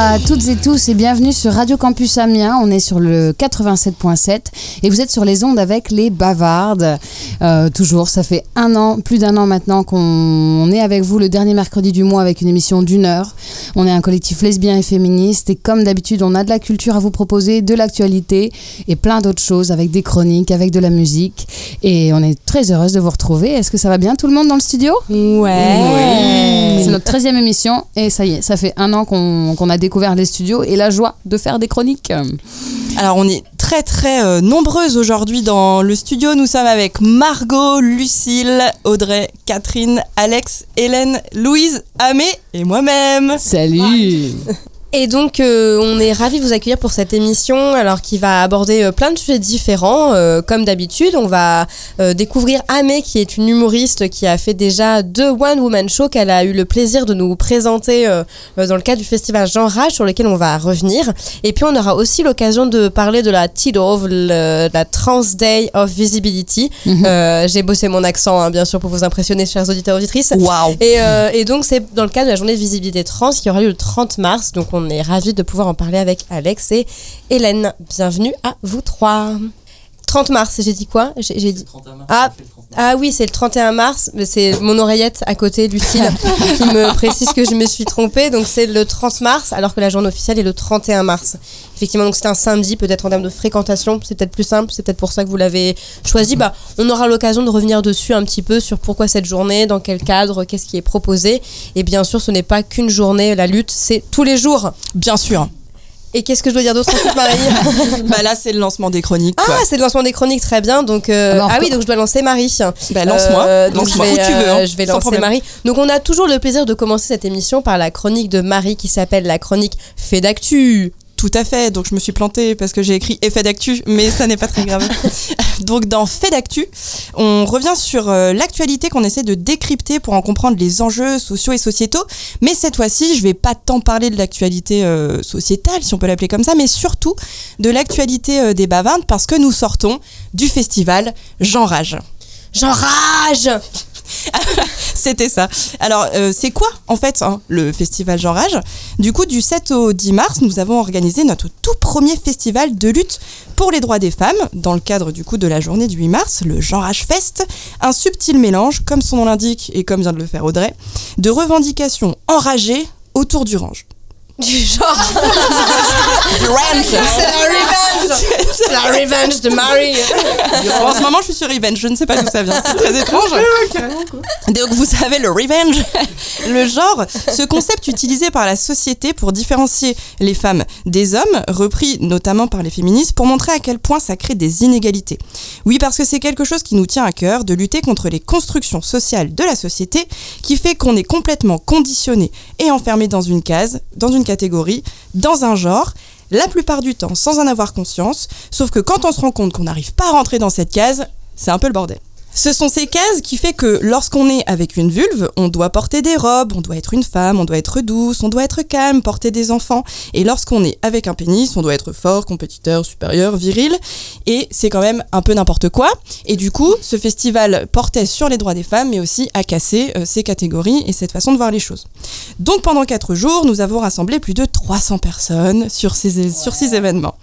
À toutes et tous et bienvenue sur Radio Campus Amiens. On est sur le 87.7 et vous êtes sur les ondes avec les bavardes. Euh, toujours, ça fait un an, plus d'un an maintenant qu'on est avec vous le dernier mercredi du mois avec une émission d'une heure. On est un collectif lesbien et féministe et comme d'habitude, on a de la culture à vous proposer, de l'actualité et plein d'autres choses avec des chroniques, avec de la musique. Et on est très heureuse de vous retrouver. Est-ce que ça va bien tout le monde dans le studio? Ouais. C'est notre 13e émission et ça y est, ça fait un an qu'on qu'on a découvert les studios et la joie de faire des chroniques. Alors on est très très euh, nombreuses aujourd'hui dans le studio. Nous sommes avec Margot, Lucille, Audrey, Catherine, Alex, Hélène, Louise, Amé et moi-même. Salut Et donc, euh, on est ravis de vous accueillir pour cette émission, alors qui va aborder euh, plein de sujets différents. Euh, comme d'habitude, on va euh, découvrir Amé, qui est une humoriste qui a fait déjà deux One Woman Show qu'elle a eu le plaisir de nous présenter euh, dans le cadre du festival Jean Rage, sur lequel on va revenir. Et puis, on aura aussi l'occasion de parler de la TIDOV, la Trans Day of Visibility. Euh, J'ai bossé mon accent, hein, bien sûr, pour vous impressionner, chers auditeurs et auditrices. Waouh Et, euh, et donc, c'est dans le cadre de la journée de visibilité trans qui aura lieu le 30 mars. Donc, on est ravis de pouvoir en parler avec Alex et Hélène. Bienvenue à vous trois. 30 mars, j'ai dit quoi J'ai dit. Ah, ah oui, c'est le 31 mars. mais C'est mon oreillette à côté, Lucille, qui me précise que je me suis trompée. Donc, c'est le 30 mars, alors que la journée officielle est le 31 mars. Effectivement, donc c'est un samedi, peut-être en termes de fréquentation, c'est peut-être plus simple, c'est peut-être pour ça que vous l'avez choisi. Bah, on aura l'occasion de revenir dessus un petit peu sur pourquoi cette journée, dans quel cadre, qu'est-ce qui est proposé. Et bien sûr, ce n'est pas qu'une journée, la lutte, c'est tous les jours. Bien sûr. Et qu'est-ce que je dois dire d'autre ensuite, Marie bah là c'est le lancement des chroniques. quoi. Ah, c'est le lancement des chroniques, très bien. Donc, euh, Alors, ah oui, donc je dois lancer Marie. bah lance-moi, Euh, donc lance-moi je où vais, tu veux. euh, hein, je vais sans lancer problème. Marie. Donc on a toujours le plaisir de commencer cette émission par la chronique de Marie qui s'appelle la chronique Fait d'actu. Tout à fait, donc je me suis plantée parce que j'ai écrit effet d'actu, mais ça n'est pas très grave. donc dans fait d'actu, on revient sur euh, l'actualité qu'on essaie de décrypter pour en comprendre les enjeux sociaux et sociétaux, mais cette fois-ci, je vais pas tant parler de l'actualité euh, sociétale, si on peut l'appeler comme ça, mais surtout de l'actualité euh, des bavardes parce que nous sortons du festival Jean Rage. J'enrage C'était ça. Alors, euh, c'est quoi en fait hein, le festival Jean Rage? Du coup, du 7 au 10 mars, nous avons organisé notre tout premier festival de lutte pour les droits des femmes, dans le cadre du coup de la journée du 8 mars, le Jean Rage Fest, un subtil mélange, comme son nom l'indique et comme vient de le faire Audrey, de revendications enragées autour du range. Du genre, Du range c'est la revenge C'est la revenge de Marie En ce moment, je suis sur Revenge, je ne sais pas d'où ça vient. C'est très étrange. Donc, vous savez, le revenge, le genre, ce concept utilisé par la société pour différencier les femmes des hommes, repris notamment par les féministes, pour montrer à quel point ça crée des inégalités. Oui, parce que c'est quelque chose qui nous tient à cœur de lutter contre les constructions sociales de la société qui fait qu'on est complètement conditionné et enfermé dans une case, dans une catégorie, dans un genre la plupart du temps sans en avoir conscience, sauf que quand on se rend compte qu'on n'arrive pas à rentrer dans cette case, c'est un peu le bordel. Ce sont ces cases qui fait que lorsqu'on est avec une vulve, on doit porter des robes, on doit être une femme, on doit être douce, on doit être calme, porter des enfants. Et lorsqu'on est avec un pénis, on doit être fort, compétiteur, supérieur, viril. Et c'est quand même un peu n'importe quoi. Et du coup, ce festival portait sur les droits des femmes, mais aussi à casser euh, ces catégories et cette façon de voir les choses. Donc pendant quatre jours, nous avons rassemblé plus de 300 personnes sur ces, sur ces événements.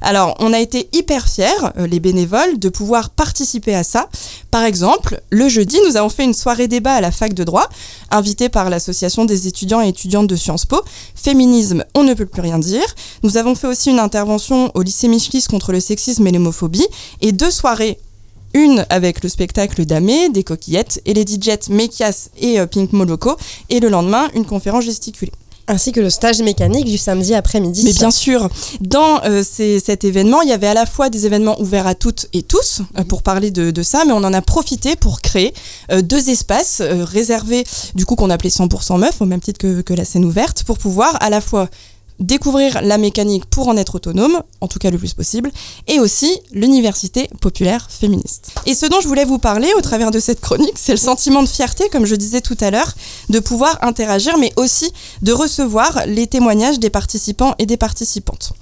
Alors, on a été hyper fiers, euh, les bénévoles, de pouvoir participer à ça. Par exemple, le jeudi, nous avons fait une soirée débat à la fac de droit, invitée par l'association des étudiants et étudiantes de Sciences Po. Féminisme, on ne peut plus rien dire. Nous avons fait aussi une intervention au lycée Michelis contre le sexisme et l'homophobie, et deux soirées une avec le spectacle d'Amé, des coquillettes, et les DJs Mekias et euh, Pink Moloko, et le lendemain, une conférence gesticulée. Ainsi que le stage mécanique du samedi après-midi. Mais bien sûr, dans euh, ces- cet événement, il y avait à la fois des événements ouverts à toutes et tous euh, pour parler de, de ça, mais on en a profité pour créer euh, deux espaces réservés, du coup qu'on appelait 100% meuf, au même titre que, que la scène ouverte, pour pouvoir à la fois découvrir la mécanique pour en être autonome, en tout cas le plus possible, et aussi l'université populaire féministe. Et ce dont je voulais vous parler au travers de cette chronique, c'est le sentiment de fierté, comme je disais tout à l'heure, de pouvoir interagir, mais aussi de recevoir les témoignages des participants et des participantes.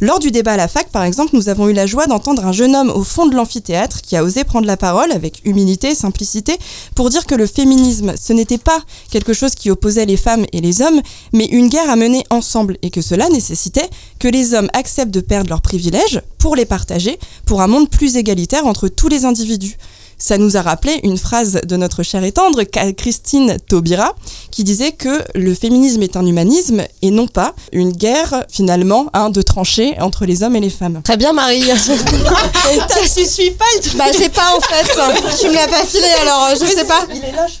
Lors du débat à la fac, par exemple, nous avons eu la joie d'entendre un jeune homme au fond de l'amphithéâtre qui a osé prendre la parole avec humilité et simplicité pour dire que le féminisme, ce n'était pas quelque chose qui opposait les femmes et les hommes, mais une guerre à mener ensemble et que cela nécessitait que les hommes acceptent de perdre leurs privilèges pour les partager pour un monde plus égalitaire entre tous les individus ça nous a rappelé une phrase de notre chère et tendre Christine Taubira qui disait que le féminisme est un humanisme et non pas une guerre finalement hein, de tranchées entre les hommes et les femmes. Très bien Marie. tu suis pas le Bah j'ai pas en fait. tu me l'as pas filé alors euh, je sais pas.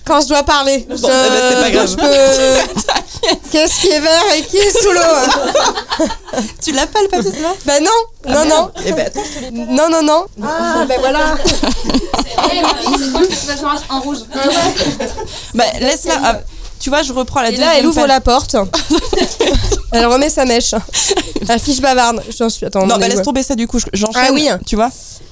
Quand je dois parler. Bon, je... bah, c'est pas grave. Je peux... Qu'est-ce qui est vert et qui est sous l'eau Tu l'as pas le papier c'est Bah non. Ah, non non. Eh ben, non non non. Ah ben voilà. En rouge. bah laisse-la. Ah, tu vois, je reprends la Et deuxième là, elle ouvre page. la porte. elle remet sa mèche. La fiche bavarde. J'en suis. Attends. Non, on bah laisse tomber ça du coup, je- j'enchaîne. Ah oui. Tu vois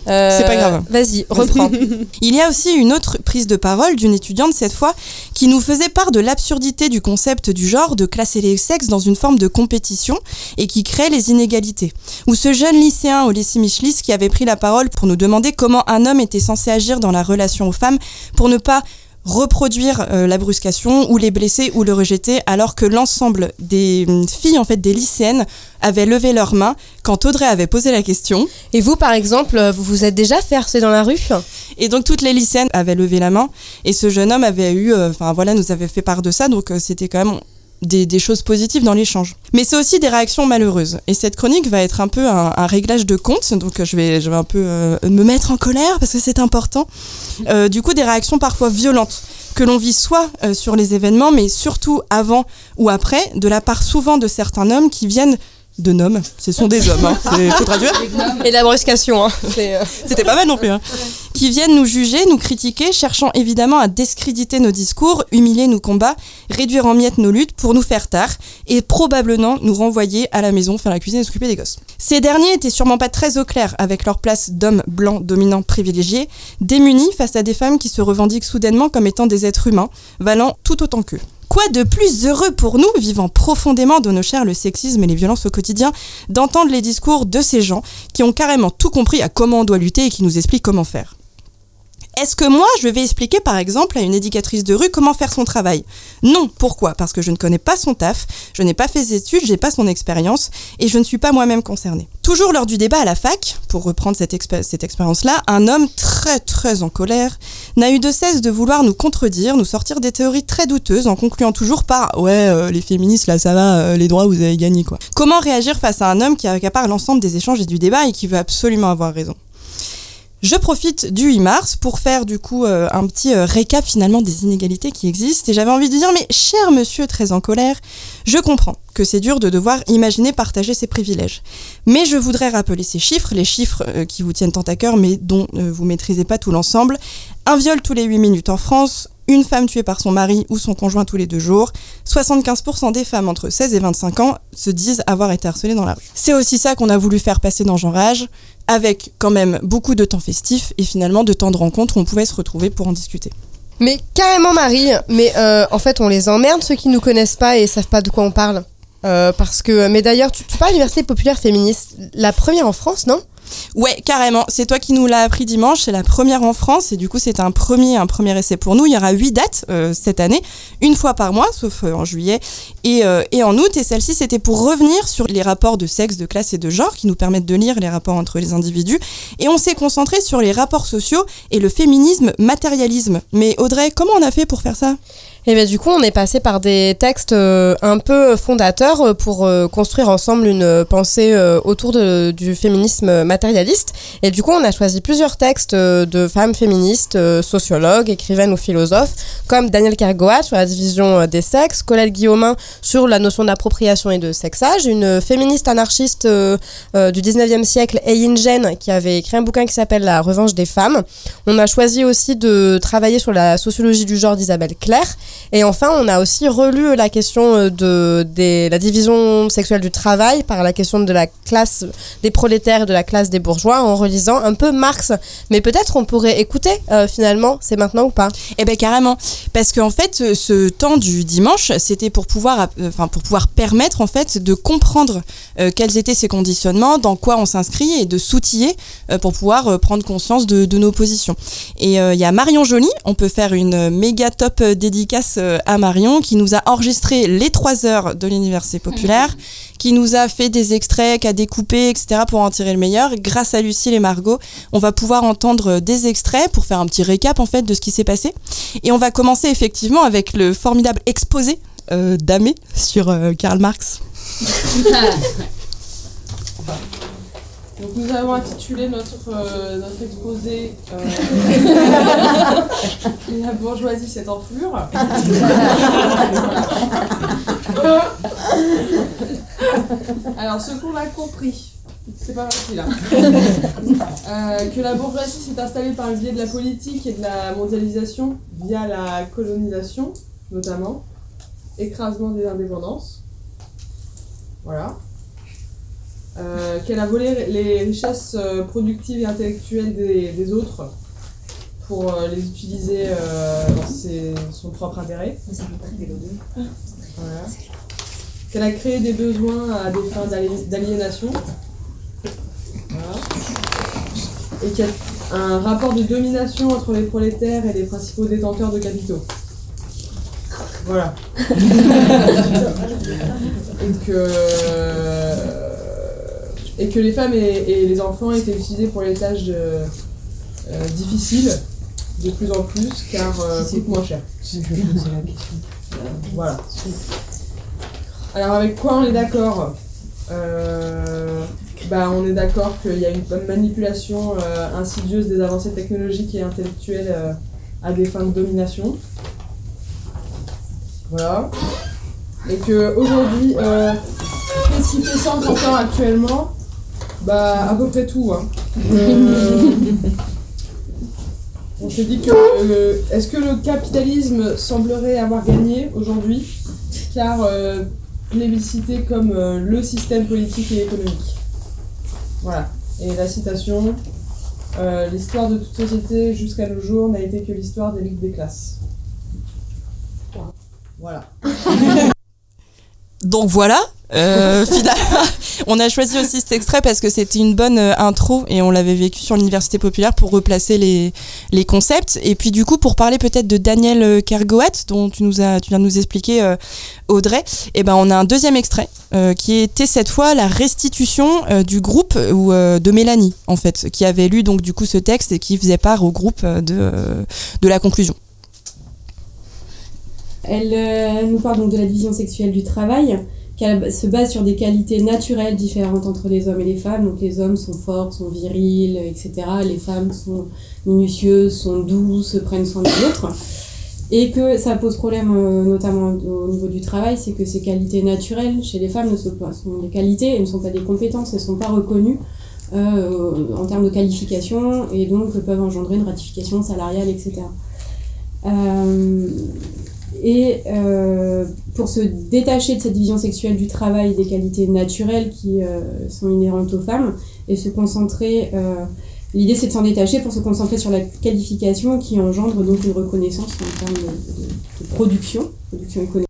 Euh, c'est pas grave. Vas-y, reprends. Il y a aussi une autre prise de parole d'une étudiante cette fois qui nous faisait part de l'absurdité du concept du genre de classer les sexes dans une forme de compétition et qui crée les inégalités. Ou ce jeune lycéen au lycée Michelis qui avait pris la parole pour nous demander comment un homme était censé agir dans la relation aux femmes pour ne pas reproduire euh, la bruscation ou les blesser ou le rejeter alors que l'ensemble des hum, filles en fait des lycéennes avaient levé leurs mains quand Audrey avait posé la question. Et vous, par exemple, euh, vous vous êtes déjà fait harceler dans la rue? Et donc toutes les lycéennes avaient levé la main. Et ce jeune homme avait eu, euh, enfin voilà, nous avait fait part de ça, donc euh, c'était quand même des, des choses positives dans l'échange. Mais c'est aussi des réactions malheureuses. Et cette chronique va être un peu un, un réglage de compte, donc euh, je vais, je vais un peu euh, me mettre en colère parce que c'est important. Euh, du coup, des réactions parfois violentes que l'on vit soit euh, sur les événements, mais surtout avant ou après, de la part souvent de certains hommes qui viennent de noms, ce sont des hommes, hein, c'est- faut traduire. Et la bruscation. Hein. Euh, C'était pas mal non plus. hein. Qui viennent nous juger, nous critiquer, cherchant évidemment à discréditer nos discours, humilier nos combats, réduire en miettes nos luttes pour nous faire taire et probablement nous renvoyer à la maison faire la cuisine et s'occuper des gosses. Ces derniers étaient sûrement pas très au clair avec leur place d'hommes blancs dominants privilégiés, démunis face à des femmes qui se revendiquent soudainement comme étant des êtres humains, valant tout autant qu'eux. Quoi de plus heureux pour nous, vivant profondément dans nos chairs le sexisme et les violences au quotidien, d'entendre les discours de ces gens qui ont carrément tout compris à comment on doit lutter et qui nous expliquent comment faire? Est-ce que moi, je vais expliquer par exemple à une éducatrice de rue comment faire son travail? Non. Pourquoi? Parce que je ne connais pas son taf, je n'ai pas fait ses études, j'ai pas son expérience et je ne suis pas moi-même concernée. Toujours lors du débat à la fac, pour reprendre cette, expé- cette expérience-là, un homme très très en colère n'a eu de cesse de vouloir nous contredire, nous sortir des théories très douteuses en concluant toujours par ouais euh, les féministes là ça va, euh, les droits vous avez gagné quoi. Comment réagir face à un homme qui accapare l'ensemble des échanges et du débat et qui veut absolument avoir raison? Je profite du 8 mars pour faire du coup euh, un petit euh, récap finalement des inégalités qui existent et j'avais envie de dire mais cher monsieur très en colère, je comprends que c'est dur de devoir imaginer partager ses privilèges. Mais je voudrais rappeler ces chiffres, les chiffres euh, qui vous tiennent tant à cœur mais dont vous maîtrisez pas tout l'ensemble. Un viol tous les 8 minutes en France, une femme tuée par son mari ou son conjoint tous les deux jours, 75% des femmes entre 16 et 25 ans se disent avoir été harcelées dans la rue. C'est aussi ça qu'on a voulu faire passer dans Genre Âge, avec quand même beaucoup de temps festif et finalement de temps de rencontre où on pouvait se retrouver pour en discuter. Mais carrément, Marie. Mais euh, en fait, on les emmerde ceux qui nous connaissent pas et savent pas de quoi on parle. Euh, parce que, mais d'ailleurs, tu, tu parles d'université populaire féministe, la première en France, non? Ouais, carrément. C'est toi qui nous l'as appris dimanche. C'est la première en France et du coup, c'est un premier, un premier essai pour nous. Il y aura huit dates euh, cette année, une fois par mois, sauf euh, en juillet et, euh, et en août. Et celle-ci, c'était pour revenir sur les rapports de sexe, de classe et de genre qui nous permettent de lire les rapports entre les individus. Et on s'est concentré sur les rapports sociaux et le féminisme matérialisme. Mais Audrey, comment on a fait pour faire ça? Et bien du coup, on est passé par des textes euh, un peu fondateurs euh, pour euh, construire ensemble une pensée autour du féminisme matérialiste. Et du coup, on a choisi plusieurs textes de femmes féministes, sociologues, écrivaines ou philosophes, comme Daniel Kergoat sur la division des sexes, Colette Guillaumin sur la notion d'appropriation et de sexage, une féministe anarchiste du 19e siècle, Eileen Jen, qui avait écrit un bouquin qui s'appelle La revanche des femmes. On a choisi aussi de travailler sur la sociologie du genre d'Isabelle Claire Et enfin, on a aussi relu la question euh, de la division sexuelle du travail par la question de la classe des prolétaires et de la classe des bourgeois en relisant un peu Marx. Mais peut-être on pourrait écouter euh, finalement, c'est maintenant ou pas Eh ben carrément, parce qu'en fait, ce- ce temps du dimanche, c'était pour pouvoir, euh, enfin pour pouvoir permettre en fait de comprendre euh, quels étaient ces conditionnements, dans quoi on s'inscrit et de s'outiller euh, pour pouvoir euh, prendre conscience de, de nos positions. Et euh, il y a Marion Joly, on peut faire une méga top euh, dédicace euh, à Marion qui nous a enregistré les trois heures de l'université populaire, qui nous a fait des extraits, qui a découpé, etc. pour en tirer le meilleur. Grâce à Lucille et Margot, on va pouvoir entendre euh, des extraits pour faire un petit récap en fait de ce qui s'est passé. Et on va commencer effectivement avec le formidable exposé euh, d'Amé sur euh, Karl Marx. Donc nous avons intitulé notre, euh, notre exposé euh, La bourgeoisie cette enflure. Alors ce qu'on a compris, c'est pas facile hein. Euh, que la bourgeoisie s'est installée par le biais de la politique et de la mondialisation via la colonisation notamment, écrasement des indépendances. Voilà. Euh, qu'elle a volé les richesses euh, productives et intellectuelles des, des autres pour euh, les utiliser euh, dans ses- son propre intérêt. Voilà. Qu'elle a créé des besoins à des fins d'ali- d'aliénation. Voilà. Et qu'il y a un rapport de domination entre les prolétaires et les principaux détenteurs de capitaux. Voilà. et que et que les femmes et, et les enfants étaient utilisés pour les tâches de- euh, difficiles de plus en plus car euh, moins cher. Voilà. Alors avec quoi on est d'accord Euh, bah, On est d'accord qu'il y a une manipulation euh, insidieuse des avancées technologiques et intellectuelles euh, à des fins de domination. Voilà. Et que aujourd'hui, euh, qu'est-ce qui fait sens encore actuellement? Bah à peu près tout. Hein. Euh, on s'est dit que euh, est-ce que le capitalisme semblerait avoir gagné aujourd'hui? Car euh, plébiscité comme euh, le système politique et économique. Voilà. Et la citation euh, L'histoire de toute société jusqu'à nos jours n'a été que l'histoire des luttes des classes. Voilà. Donc voilà, euh, finalement, on a choisi aussi cet extrait parce que c'était une bonne euh, intro et on l'avait vécu sur l'université populaire pour replacer les, concepts. Et puis du coup, pour parler peut-être de Daniel euh, Kergoat, dont tu, nous as, tu viens de nous expliquer, euh, Audrey, et ben on a un deuxième extrait qui était cette fois la restitution du groupe ou de Mélanie, en fait, qui avait lu donc du coup ce texte et qui faisait part au groupe de, de la conclusion. Elle nous parle donc de la division sexuelle du travail, se base sur des qualités naturelles différentes entre les hommes et les femmes. Donc les hommes sont forts, sont virils, etc. Les femmes sont minutieuses, sont douces, prennent soin des autres. Et que ça pose problème euh, notamment au niveau du travail, c'est que ces qualités naturelles chez les femmes ne sont pas des qualités et ne sont pas des compétences, elles ne sont pas reconnues euh, en termes de qualification et donc peuvent engendrer une ratification salariale, etc. Euh, et euh, pour se détacher de cette division sexuelle du travail, des qualités naturelles qui euh, sont inhérentes aux femmes, et se concentrer, euh, l'idée c'est de s'en détacher pour se concentrer sur la qualification qui engendre donc une reconnaissance en termes de, de- de production, production économique.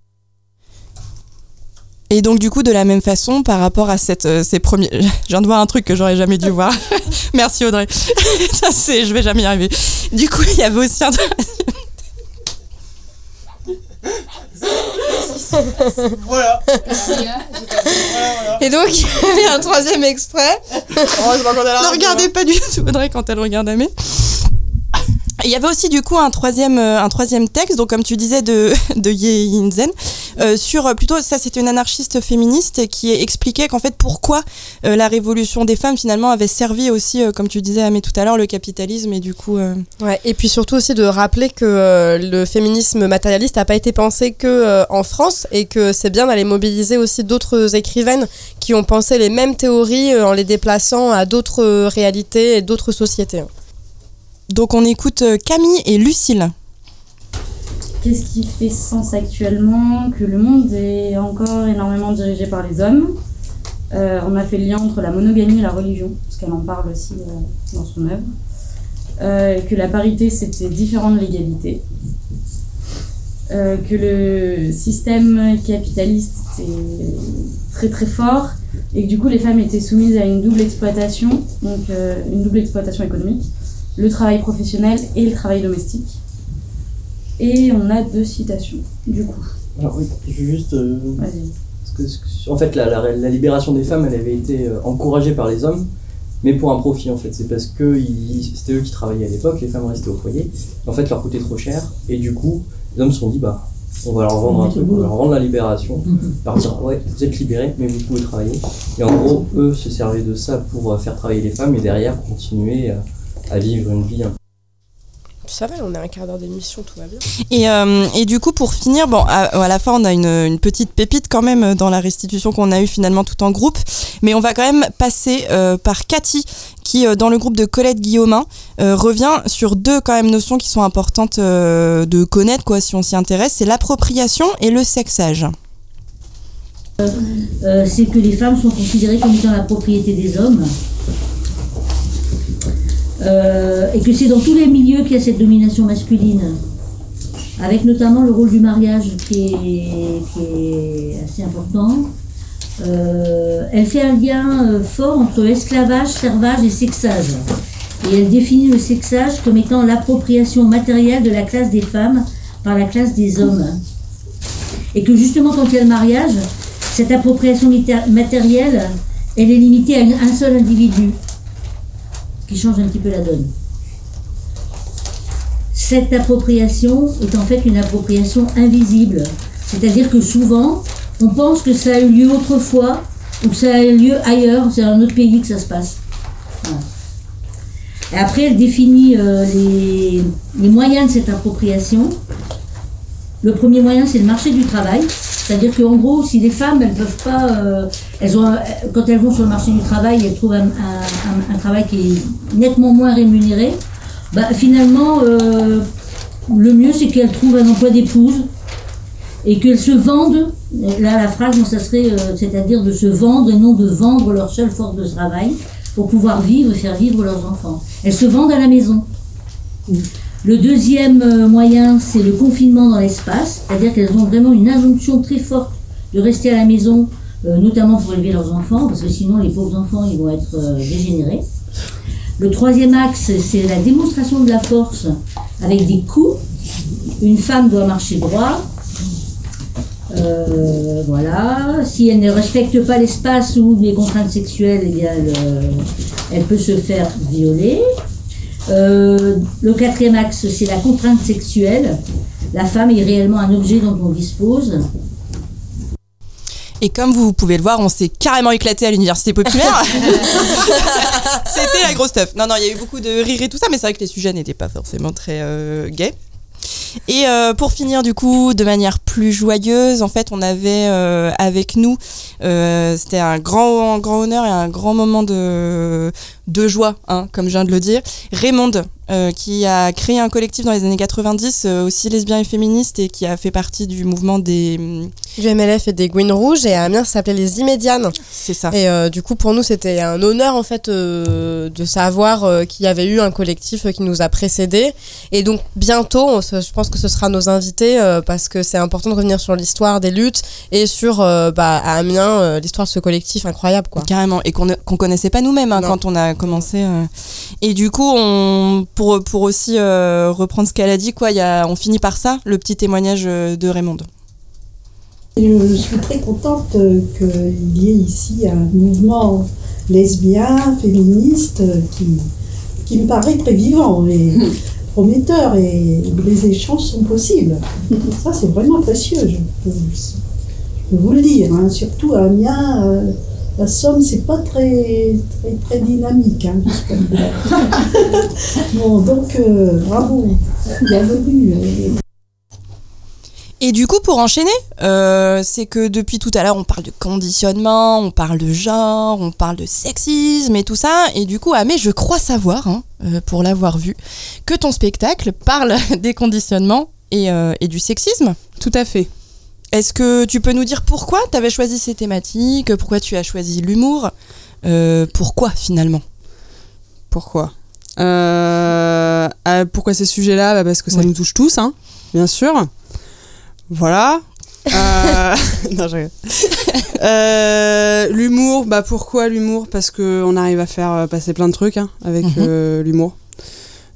Et donc du coup, de la même façon, par rapport à cette, euh, ces premiers, je viens de voir un truc que j'aurais jamais dû voir. Merci Audrey. Ça c'est, je vais jamais y arriver. Du coup, il y avait aussi un. Voilà. Et donc, il y avait un troisième extrait. Ne regardez pas du tout Audrey quand elle regarde Amé. Il y avait aussi du coup un troisième, euh, un troisième texte, donc comme tu disais de, de Ye Yinzen, euh, sur euh, plutôt, ça c'était une anarchiste féministe qui expliquait qu'en fait pourquoi la révolution des femmes finalement avait servi aussi, comme tu disais Amé tout à l'heure, le capitalisme et du coup... Ouais, et puis surtout aussi de rappeler que le féminisme matérialiste n'a pas été pensé que en France et que c'est bien d'aller mobiliser aussi d'autres écrivaines qui ont pensé les mêmes théories en les déplaçant à d'autres réalités et d'autres sociétés. Donc on écoute euh, Camille et Lucille. qu'est-ce qui fait sens actuellement Que le monde est encore énormément dirigé par les hommes? Euh, on a fait le lien entre la monogamie et la religion, parce qu'elle en parle aussi euh, dans son œuvre. Que la parité, c'était différent de l'égalité. que le système capitaliste était très très fort et que du coup les femmes étaient soumises à une double exploitation, donc une double exploitation économique, le travail professionnel et le travail domestique. Et on a deux citations, du coup. Alors oui, juste... Vas-y en fait, la, libération des femmes, elle avait été euh, encouragée par les hommes, mais pour un profit en fait. C'est parce que c'était eux qui travaillaient à l'époque, les femmes restaient au foyer. En fait, leur coûtait trop cher, et du coup, les hommes se sont dit, bah, on va leur vendre un truc, on va leur vendre la libération, leur dire, ouais, vous êtes libérés, mais vous pouvez travailler. Et en gros, eux se servaient de ça pour euh, faire travailler les femmes, et derrière, continuer à, vivre une vie un ça va, on est un quart d'heure d'émission, tout va bien. Et, euh, et, du coup, pour finir, bon, à, la fin, on a une, une, petite pépite quand même dans la restitution qu'on a eue finalement tout en groupe. Mais on va quand même passer euh, par Cathy, qui, euh, dans le groupe de Colette Guillaumin, revient sur deux quand même notions qui sont importantes de connaître, quoi, si on s'y intéresse. C'est l'appropriation et le sexage. c'est que les femmes sont considérées comme étant la propriété des hommes euh, et que c'est dans tous les milieux qu'il y a cette domination masculine, avec notamment le rôle du mariage qui est, assez important. Euh, elle fait un lien euh, fort entre esclavage, servage et sexage. Et elle définit le sexage comme étant l'appropriation matérielle de la classe des femmes par la classe des hommes. Et que justement quand il y a le mariage, cette appropriation matérielle, elle est limitée à un seul individu change un petit peu la donne. Cette appropriation est en fait une appropriation invisible. C'est-à-dire que souvent, on pense que ça a eu lieu autrefois ou que ça a eu lieu ailleurs, c'est dans un autre pays que ça se passe. Après, elle définit euh, les, moyens de cette appropriation. Le premier moyen, c'est le marché du travail. C'est-à-dire qu'en gros, si les femmes, elles peuvent pas, euh, quand elles vont sur le marché du travail, elles trouvent un, travail qui est nettement moins rémunéré, bah, finalement, euh, le mieux, c'est qu'elles trouvent un emploi d'épouse et qu'elles se vendent. Là, la phrase, ça serait, euh, c'est-à-dire de se vendre et non de vendre leur seule force de travail pour pouvoir vivre et faire vivre leurs enfants. Elles se vendent à la maison. Le deuxième euh, moyen, c'est le confinement dans l'espace, c'est-à-dire qu'elles ont vraiment une injonction très forte de rester à la maison, euh, notamment pour élever leurs enfants, parce que sinon les pauvres enfants ils vont être euh, dégénérés. Le troisième axe, c'est la démonstration de la force avec des coups. Une femme doit marcher droit. voilà. Si elle ne respecte pas l'espace ou les contraintes sexuelles, eh elle peut se faire violer. Euh, le quatrième axe, c'est la contrainte sexuelle. La femme est réellement un objet dont on dispose. Et comme vous pouvez le voir, on s'est carrément éclaté à l'université populaire. C'était la grosse stuff. Non, non, il y a eu beaucoup de rire et tout ça, mais c'est vrai que les sujets n'étaient pas forcément très euh, gays. Et euh, pour finir du coup de manière plus joyeuse, en fait on avait euh, avec nous, euh, c'était un grand, grand honneur et un grand moment de, de joie, hein, comme je viens de le dire, Raymond qui a créé un collectif dans les années 90, euh, aussi lesbien et féministe, et qui a fait partie du mouvement des... Mm, du MLF et des Gouines Rouges, et à Amiens, ça s'appelait les Immédianes. C'est ça. Et euh, du coup, pour nous, c'était un honneur, en fait, de savoir qu'il y avait eu un collectif qui nous a précédés. Et donc, bientôt, je pense que ce sera nos invités, parce que c'est important de revenir sur l'histoire des luttes, et sur, bah, à Amiens, l'histoire de ce collectif incroyable, quoi. Carrément, et qu'on ne connaissait pas nous-mêmes hein, quand on a commencé. Et du coup, on pour, pour aussi euh, reprendre ce qu'elle a dit, quoi, y a, on finit par ça, le petit témoignage euh, de Raymond. Je suis très contente qu'il y ait ici un mouvement lesbien, féministe, qui, qui me paraît très vivant et prometteur, et les échanges sont possibles. Ça, c'est vraiment précieux, je peux, vous le dire, hein. surtout à Amiens. Euh, la Somme, c'est pas très, très, très dynamique, hein, bon, donc, euh, bravo, bienvenue. Et du coup, pour enchaîner, euh, c'est que depuis tout à l'heure, on parle de conditionnement, on parle de genre, on parle de sexisme et tout ça. Et du coup, mais je crois savoir, hein, euh, pour l'avoir vu, que ton spectacle parle des conditionnements et, euh, et du sexisme. Tout à fait. Est-ce que tu peux nous dire pourquoi tu avais choisi ces thématiques Pourquoi tu as choisi l'humour Euh, Pourquoi finalement? Pourquoi? Euh, ah, Pourquoi ces sujets-là? Bah, Parce que ça Ouais. nous touche tous, hein, bien sûr. Voilà. Euh, non, je. Euh, l'humour, bah pourquoi l'humour? Parce qu'on arrive à faire euh, passer plein de trucs hein, avec Mhm. euh, l'humour.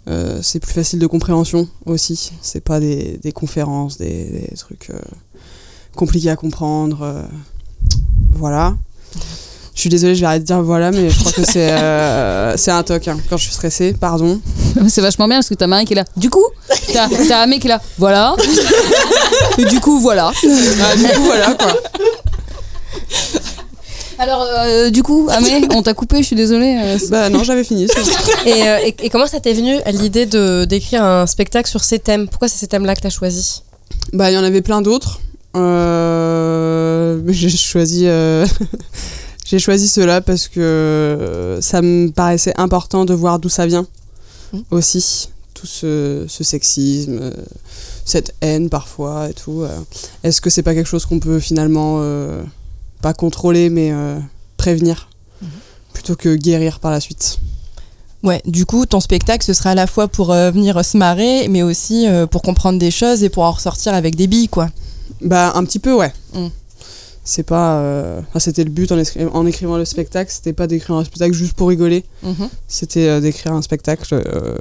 Euh, c'est plus facile de compréhension aussi. C'est pas des, des conférences, des, des trucs compliqués à comprendre. euh, voilà. Je suis désolée, je vais arrêter de dire voilà, mais je crois que c'est euh, c'est un toc hein, quand je suis stressée, pardon. C'est vachement bien parce que t'as Marie qui est là. Du coup, t'as t'as Amé qui est là. Voilà. Et du coup, voilà. Ah, du coup, voilà quoi. Alors, euh, du coup, Amé, on t'a coupé, je suis désolée. euh, Bah non, j'avais fini. Et, euh, et- et comment ça t'est venu l'idée de d'écrire un spectacle sur ces thèmes? Pourquoi c'est ces thèmes-là que t'as choisi? Bah, il y en avait plein d'autres. Euh, j'ai choisi, euh, j'ai choisi cela parce que euh, ça me paraissait important de voir d'où ça vient Mhm. aussi. Tout ce, ce sexisme, cette haine parfois et tout. Est-ce que c'est pas quelque chose qu'on peut finalement euh, pas contrôler mais prévenir plutôt que guérir par la suite? Ouais, du coup, ton spectacle, ce sera à la fois pour euh, venir se marrer, mais aussi euh, pour comprendre des choses et pour en ressortir avec des billes, quoi. Bah un petit peu ouais. Mm. C'est pas, euh, enfin, c'était le but en, écri- en écrivant le spectacle, c'était pas d'écrire un spectacle juste pour rigoler. Mhm. c'était euh, d'écrire un spectacle euh,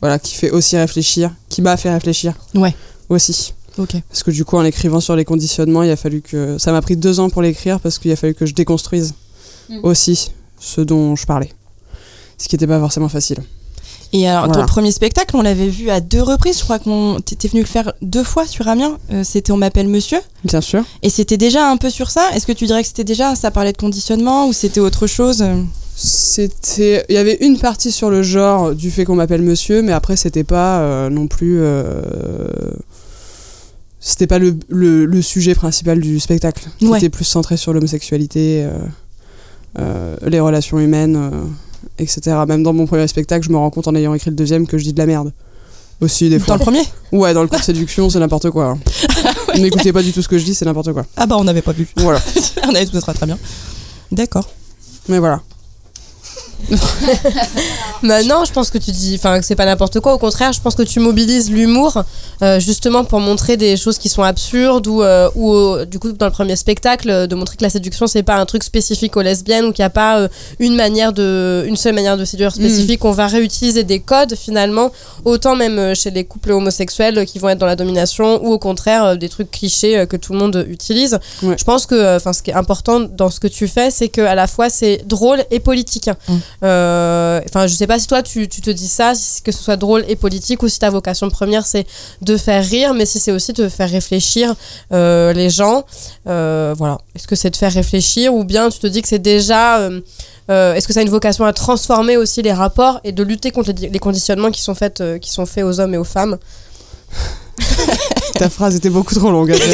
voilà, qui fait aussi réfléchir, qui m'a fait réfléchir. Ouais. Aussi. Ok. Parce que du coup, en écrivant sur les conditionnements, il a fallu que. Ça m'a pris deux ans pour l'écrire parce qu'il a fallu que je déconstruise Mm. aussi ce dont je parlais. Ce qui n'était pas forcément facile. Et alors, Voilà. ton premier spectacle, on l'avait vu à deux reprises. Je crois qu'on t'étais venu le faire deux fois sur Amiens. Euh, c'était On m'appelle Monsieur. Bien sûr. Et c'était déjà un peu sur ça. Est-ce que tu dirais que c'était déjà ça parlait de conditionnement ou c'était autre chose? C'était. Il y avait une partie sur le genre du fait qu'on m'appelle monsieur, mais après, c'était pas euh, non plus. euh, C'était pas le, le- le sujet principal du spectacle. Qui Ouais. était plus centré sur l'homosexualité, euh, euh, les relations humaines, euh, etc. Même dans mon premier spectacle, je me rends compte en ayant écrit le deuxième que je dis de la merde. Aussi, des Dans fois. le premier? Ouais, dans le cours de séduction, c'est n'importe quoi. hein. N'écoutez pas du tout ce que je dis, c'est n'importe quoi. Ah bah on n'avait pas vu. Voilà. on avait tout ça très bien. D'accord. Mais voilà. Bah non, je pense que tu dis, enfin que c'est pas n'importe quoi. Au contraire, je pense que tu mobilises l'humour euh, justement pour montrer des choses qui sont absurdes ou, euh, ou euh, du coup dans le premier spectacle de montrer que la séduction c'est pas un truc spécifique aux lesbiennes ou qu'il n'y a pas euh, une manière de, une seule manière de séduire spécifique. On va réutiliser des codes finalement, autant même chez les couples homosexuels qui vont être dans la domination ou au contraire des trucs clichés que tout le monde utilise. Ouais. Je pense que, enfin, ce qui est important dans ce que tu fais, c'est que à la fois c'est drôle et politique. Euh, Enfin, je sais pas si toi tu, tu te dis ça, si- que ce soit drôle et politique, ou si ta vocation première c'est de faire rire, mais si c'est aussi de faire réfléchir euh, les gens. Euh, voilà. Est-ce que c'est de faire réfléchir, ou bien tu te dis que c'est déjà. euh, euh, Est-ce que ça a une vocation à transformer aussi les rapports et de lutter contre les, les conditionnements qui sont, faits, euh, qui sont faits aux hommes et aux femmes? Ta phrase était beaucoup trop longue.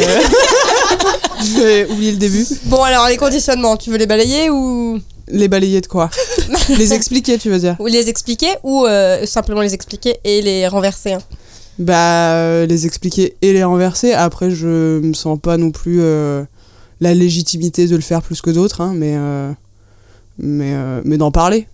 J'ai oublié le début. Bon, alors les conditionnements, tu veux les balayer ou, Les balayer de quoi Les expliquer, tu veux dire ou les expliquer ou euh, simplement les expliquer et les renverser hein Bah, euh, les expliquer et les renverser. Après, je me sens pas non plus euh, la légitimité de le faire plus que d'autres, hein, mais, mais, mais d'en parler.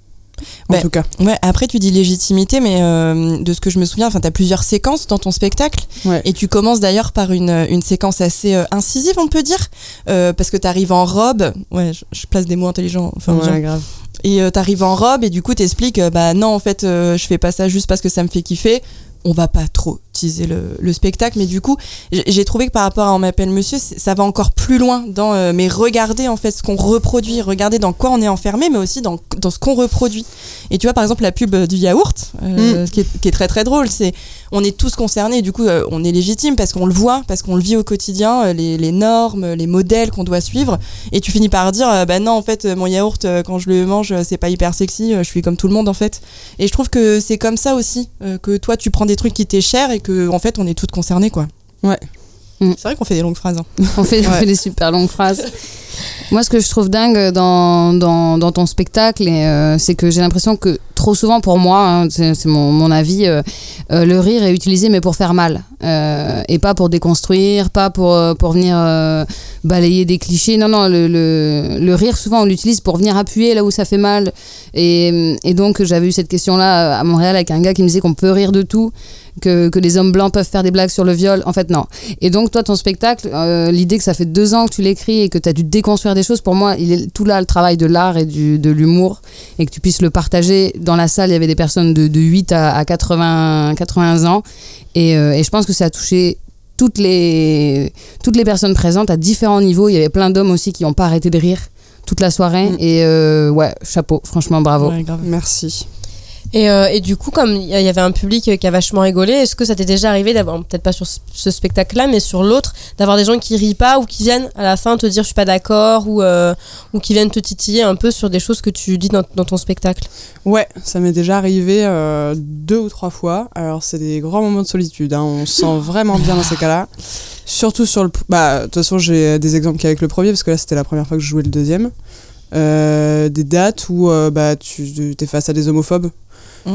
En tout cas. Ouais, après tu dis légitimité, mais euh, de ce que je me souviens, enfin t'as plusieurs séquences dans ton spectacle, Ouais. et tu commences d'ailleurs par une, une séquence assez euh, incisive, on peut dire, euh, parce que t'arrives en robe, ouais, je, je place des mots intelligents, enfin, Ouais, grave. et euh, t'arrives en robe et du coup t'expliques, euh, bah non en fait je fais pas ça juste parce que ça me fait kiffer. On va pas trop teaser le, le spectacle, mais du coup j'ai trouvé que par rapport à On m'appelle Monsieur, ça va encore plus loin dans euh, mais regarder en fait ce qu'on reproduit, regarder dans quoi on est enfermé, mais aussi dans, dans ce qu'on reproduit. Et tu vois par exemple la pub du yaourt, euh, Mm. qui, est, qui est très très drôle, c'est on est tous concernés, du coup euh, on est légitime parce qu'on le voit, parce qu'on le vit au quotidien, euh, les, les normes, les modèles qu'on doit suivre, et tu finis par dire euh, bah non en fait euh, mon yaourt euh, quand je le mange euh, c'est pas hyper sexy, euh, je suis comme tout le monde en fait. Et je trouve que c'est comme ça aussi euh, que toi tu prends des trucs qui t'est cher et que en fait on est toutes concernées quoi. Ouais. Mm. C'est vrai qu'on fait des longues phrases. hein. On fait, on Ouais. fait des super longues phrases. Moi, ce que je trouve dingue dans, dans, ton spectacle, euh, c'est que j'ai l'impression que trop souvent pour moi, hein, c'est mon, mon avis, euh, euh, le rire est utilisé mais pour faire mal et pas pour déconstruire, pas pour, pour venir balayer des clichés. Non, non, le, le, le rire souvent on l'utilise pour venir appuyer là où ça fait mal. Et, et donc j'avais eu cette question-là à Montréal avec un gars qui me disait qu'on peut rire de tout. Que, que les hommes blancs peuvent faire des blagues sur le viol. En fait, non. Et donc, toi, ton spectacle, l'idée que ça fait deux ans que tu l'écris et que tu as dû déconstruire des choses, pour moi, il est tout là le travail de l'art et du, de l'humour et que tu puisses le partager. Dans la salle, il y avait des personnes de, de 8 à, à 80, 80 ans. Et, euh, et je pense que ça a touché toutes les, toutes les personnes présentes à différents niveaux. Il y avait plein d'hommes aussi qui n'ont pas arrêté de rire toute la soirée. Mm. Et euh, ouais, chapeau, franchement, bravo. Ouais. Merci. Et, euh, et du coup, comme il y avait un public euh, qui a vachement rigolé, est-ce que ça t'est déjà arrivé d'avoir, peut-être pas sur ce- spectacle-là, mais sur l'autre, d'avoir des gens qui rient pas ou qui viennent à la fin te dire je suis pas d'accord ou, euh, ou qui viennent te titiller un peu sur des choses que tu dis dans, dans ton spectacle? Ouais, ça m'est déjà arrivé euh, deux ou trois fois. Alors, c'est des grands moments de solitude. hein. On se sent vraiment bien dans ces cas-là. Surtout sur le. Bah, de toute façon, j'ai des exemples qu'avec le premier, parce que là, c'était la première fois que je jouais le deuxième. Des dates où bah, tu es face à des homophobes.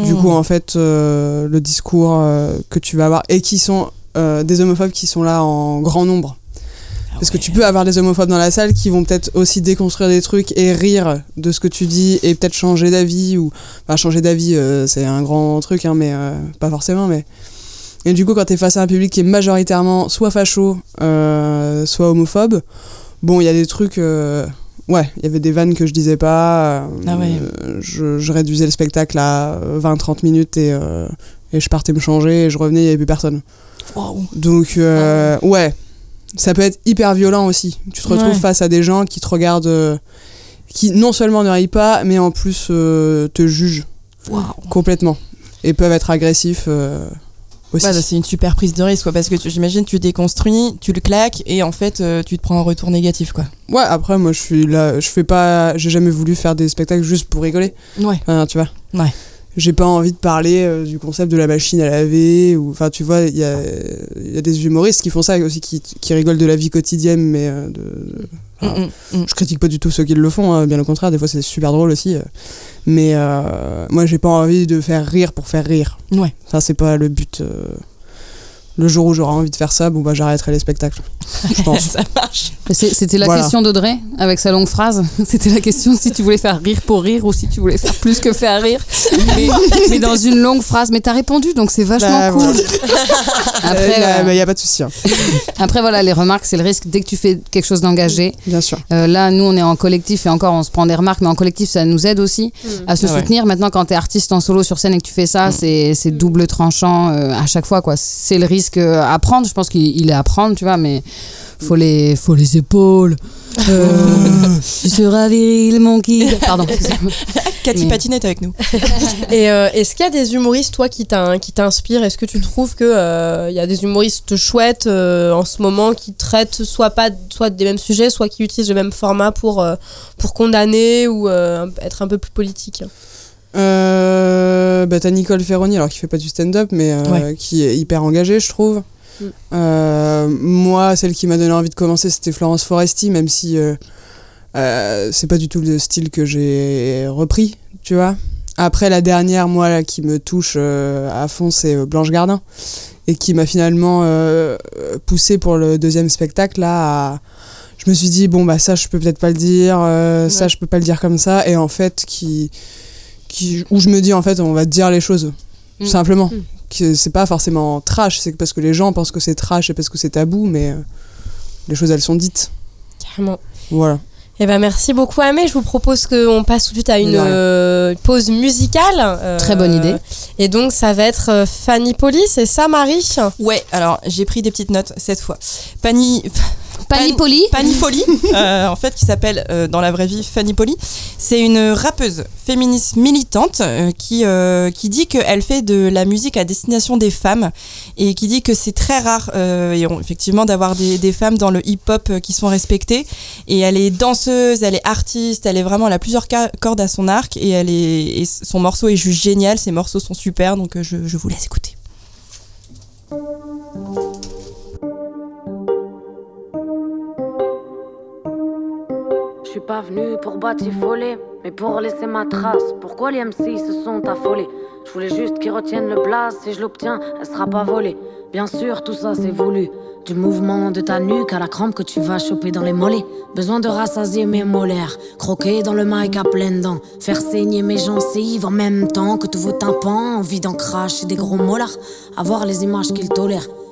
Du coup, en fait, euh, le discours euh, que tu vas avoir, et qui sont euh, des homophobes qui sont là en grand nombre. Parce que tu peux avoir des homophobes dans la salle qui vont peut-être aussi déconstruire des trucs et rire de ce que tu dis et peut-être changer d'avis ou enfin changer d'avis c'est un grand truc hein, mais pas forcément mais. Et du coup quand t'es face à un public qui est majoritairement soit facho soit homophobe bon il y a des trucs ouais il y avait des vannes que je disais pas euh, Ah ouais. euh, je, je réduisais le spectacle à 20-30 minutes et, euh, et je partais me changer et je revenais il y avait plus personne donc, euh, ouais, ça peut être hyper violent aussi. Tu te retrouves Ouais. face à des gens qui te regardent, euh, qui non seulement ne rient pas, mais en plus euh, te jugent complètement. Et peuvent être agressifs euh. Ouais, bah, c'est une super prise de risque, quoi, parce que j'imagine tu déconstruis, tu le claques et en fait euh, tu te prends un retour négatif, quoi. Ouais, après, moi, je suis là, je fais pas, j'ai jamais voulu faire des spectacles juste pour rigoler. Ouais. Tu vois. Ouais. J'ai pas envie de parler euh, du concept de la machine à laver ou, enfin, tu vois, il y a, y a des humoristes qui font ça aussi, qui, qui rigolent de la vie quotidienne, mais euh, de, de- enfin, Mm, mm, mm. Je critique pas du tout ceux qui le font, hein, bien au contraire, des fois c'est super drôle aussi. euh. Mais moi j'ai pas envie de faire rire pour faire rire. Ouais. Ça c'est pas le but. Le jour où j'aurai envie de faire ça, bon bah j'arrêterai les spectacles. Je pense. Ça marche. C'était la Voilà. question d'Audrey avec sa longue phrase. C'était la question si tu voulais faire rire pour rire ou si tu voulais faire plus que faire rire. Mais, mais dans une longue phrase. Mais t'as répondu donc c'est vachement Bah, cool. voilà. Après, Il y a- euh, bah, y a pas de souci, hein. après voilà, les remarques, c'est le risque dès que tu fais quelque chose d'engagé. bien sûr. Euh, là, nous, on est en collectif et encore, on se prend des remarques, mais en collectif, ça nous aide aussi à se Ah ouais. soutenir. Maintenant, quand tu es artiste en solo sur scène et que tu fais ça, c'est c'est double tranchant euh, à chaque fois. quoi. C'est le risque euh, à prendre. Je pense qu'il il est à prendre, tu vois, mais faut les, faut les épaules. Euh, tu seras viril, mon kid. Pardon. Cathy Mais- Patinette avec nous. Et euh, est-ce qu'il y a des humoristes, toi, qui t'in- qui t'inspirent? Est-ce que tu trouves qu'il y a des humoristes chouettes euh, en ce moment qui traitent soit pas soit des mêmes sujets, soit qui utilisent le même format pour, euh, pour condamner ou euh, être un peu plus politique? Euh, bah, t'as Nicole Ferroni, alors qui fait pas du stand-up, mais euh, Ouais. qui est hyper engagée, je trouve. Mm. Euh, moi, celle qui m'a donné envie de commencer, c'était Florence Foresti, même si euh, euh, c'est pas du tout le style que j'ai repris, tu vois. Après, la dernière, moi, là, qui me touche euh, à fond, c'est Blanche Gardin, et qui m'a finalement euh, poussé pour le deuxième spectacle, là, à- Je me suis dit, bon, bah ça, je peux peut-être pas le dire, euh, ça, je peux pas le dire comme ça, et en fait, qui qui, où je me dis en fait on va te dire les choses tout Mm. simplement Mm. que c'est pas forcément trash c'est parce que les gens pensent que c'est trash et parce que c'est tabou mais euh, les choses elles sont dites Carrément. voilà Eh ben merci beaucoup Amé. Je vous propose qu'on passe tout de suite à une euh, pause musicale. euh, Très bonne idée. Et donc ça va être euh, Fanny Poli, c'est ça Marie? Ouais, alors j'ai pris des petites notes cette fois. Pani, Panipoli. Panifoli, euh, en fait, qui s'appelle euh, dans la vraie vie Fanny Poli. C'est une rappeuse féministe militante euh, qui, euh, qui dit qu'elle fait de la musique à destination des femmes et qui dit que c'est très rare, et on- effectivement, d'avoir des, des femmes dans le hip-hop qui sont respectées. Et elle est danseuse, elle est artiste, elle est vraiment, elle a plusieurs cordes à son arc et, elle est, et son morceau est juste génial. Ses morceaux sont super, donc je, je vous laisse écouter. Suis pas venu pour batifoler. mais pour laisser ma trace. Pourquoi les MC se sont affolés? Je voulais juste qu'ils retiennent le blaze. Si je l'obtiens, elle sera pas volée. Bien sûr, tout ça c'est voulu. Du mouvement de ta nuque à la crampe que tu vas choper dans les mollets. Besoin de rassasier mes molaires. Croquer dans le mic à pleines dents. Faire saigner mes gencives en même temps que tous vos tympans. Envie d'en cracher des gros molars. Avoir les images qu'ils tolèrent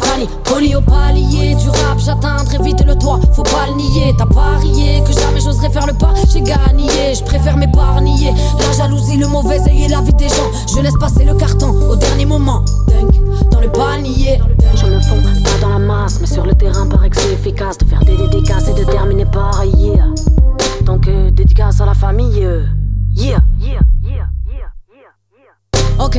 Fanny, poli au palier du rap, j'atteins très vite le toit, faut pas le nier. T'as parié que jamais j'oserais faire le pas, j'ai gagné, je préfère m'épargner. La jalousie, le mauvais œil et la vie des gens, je laisse passer le carton au dernier moment. Dingue, dans le panier. Je me fonds pas dans la masse, mais sur le terrain, paraît que c'est efficace de faire des dédicaces et de terminer par yeah. Donc, euh, dédicace à la famille, euh, yeah. Yeah, yeah, yeah, yeah, Ok.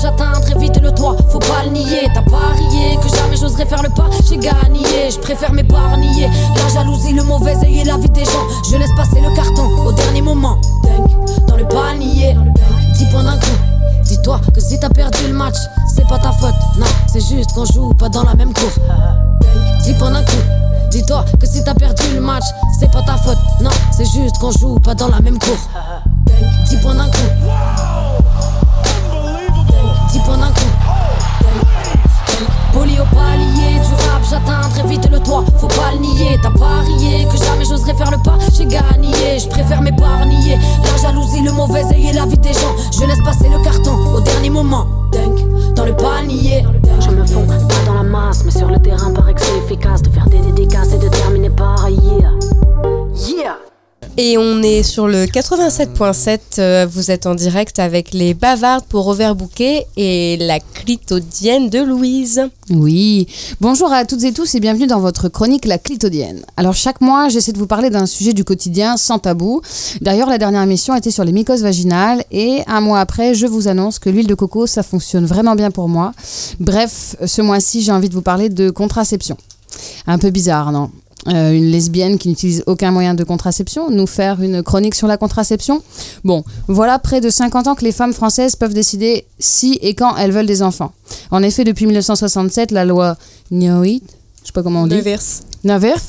j'atteins très vite le toit, faut pas le nier. T'as parié que jamais j'oserais faire le pas, j'ai gagné. Je préfère m'épargner. La jalousie, le mauvais œil et la vie des gens. Je laisse passer le carton au dernier moment. Dans le panier. 10 points d'un coup. Dis-toi que si t'as perdu le match, c'est pas ta faute. Non, c'est juste qu'on joue pas dans la même cour. 10 points d'un coup. Dis-toi que si t'as perdu le match, c'est pas ta faute. Non, c'est juste qu'on joue pas dans la même cour. 10 points d'un coup. 10 points d'un coup. Poli au palier du rap, j'atteins très vite le toit, faut pas le nier. T'as parié que jamais j'oserais faire le pas, j'ai gagné, je préfère m'épargner. La jalousie, le mauvais œil et la vie des gens, je laisse passer le carton au dernier moment. Dingue, dans le panier. Je me fonds pas dans la masse, mais sur le terrain, paraît que c'est efficace de faire des dédicaces et de terminer par yeah. Yeah! Et on est sur le 87.7, euh, vous êtes en direct avec les bavardes pour Overbooké et la clitodienne de Louise. Oui, bonjour à toutes et tous et bienvenue dans votre chronique La clitodienne. Alors chaque mois, j'essaie de vous parler d'un sujet du quotidien sans tabou. D'ailleurs, la dernière émission était sur les mycoses vaginales et un mois après, je vous annonce que l'huile de coco, ça fonctionne vraiment bien pour moi. Bref, ce mois-ci, j'ai envie de vous parler de contraception. Un peu bizarre, non? Euh, une lesbienne qui n'utilise aucun moyen de contraception, nous faire une chronique sur la contraception. Bon, voilà près de 50 ans que les femmes françaises peuvent décider si et quand elles veulent des enfants. En effet, depuis 1967, la loi Nyoit, je sais pas comment on dit. Nevers. Nevers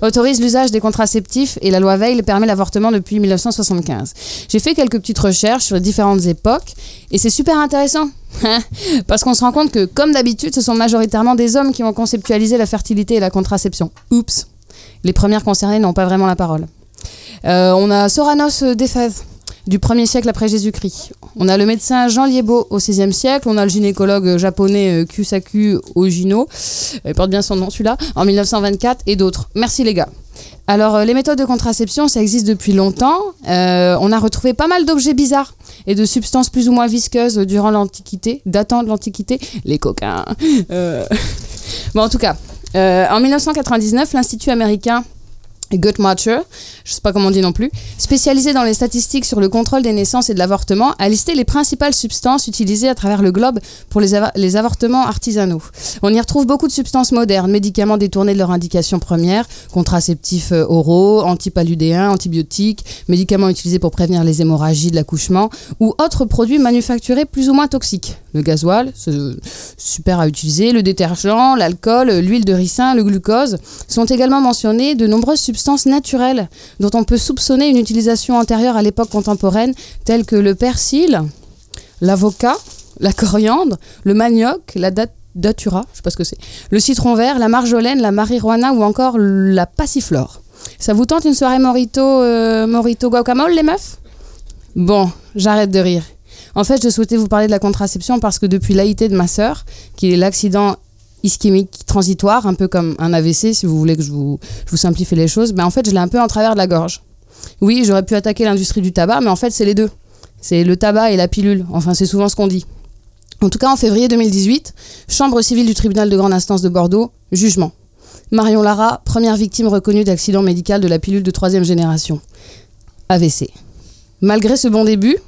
autorise l'usage des contraceptifs et la loi Veil permet l'avortement depuis 1975. J'ai fait quelques petites recherches sur les différentes époques et c'est super intéressant. Parce qu'on se rend compte que, comme d'habitude, ce sont majoritairement des hommes qui ont conceptualisé la fertilité et la contraception. Oups les premières concernées n'ont pas vraiment la parole. Euh, on a Soranos d'Éphèse du 1er siècle après Jésus-Christ. On a le médecin Jean Liébeau au 16e siècle. On a le gynécologue japonais Kusaku Ojino, il porte bien son nom celui-là, en 1924 et d'autres. Merci les gars. Alors, les méthodes de contraception, ça existe depuis longtemps. Euh, on a retrouvé pas mal d'objets bizarres et de substances plus ou moins visqueuses durant l'Antiquité, datant de l'Antiquité, les coquins. Euh... Bon, en tout cas, euh, en 1999, l'Institut américain Guttmacher, je sais pas comment on dit non plus, spécialisé dans les statistiques sur le contrôle des naissances et de l'avortement, a listé les principales substances utilisées à travers le globe pour les, les avortements artisanaux. On y retrouve beaucoup de substances modernes, médicaments détournés de leur indication première, contraceptifs euh, oraux, antipaludéens, antibiotiques, médicaments utilisés pour prévenir les hémorragies de l'accouchement, ou autres produits manufacturés plus ou moins toxiques. Le gasoil, super à utiliser, le détergent, l'alcool, l'huile de ricin, le glucose, sont également mentionnées de nombreuses substances naturelles dont on peut soupçonner une utilisation antérieure à l'époque contemporaine, telles que le persil, l'avocat, la coriandre, le manioc, la dat- datura, je sais pas ce que c'est, le citron vert, la marjolaine, la marijuana ou encore la passiflore. Ça vous tente une soirée morito, euh, morito guacamole, les meufs? Bon, j'arrête de rire. En fait, je souhaitais vous parler de la contraception parce que depuis l'AIT de ma sœur, qui est l'accident ischémique transitoire, un peu comme un AVC, si vous voulez que je vous, simplifie les choses, ben en fait, je l'ai un peu en travers de la gorge. Oui, j'aurais pu attaquer l'industrie du tabac, mais en fait, c'est les deux. C'est le tabac et la pilule. Enfin, c'est souvent ce qu'on dit. En tout cas, en février 2018, Chambre civile du tribunal de grande instance de Bordeaux, jugement. Marion Lara, première victime reconnue d'accident médical de la pilule de troisième génération. AVC. Malgré ce bon début,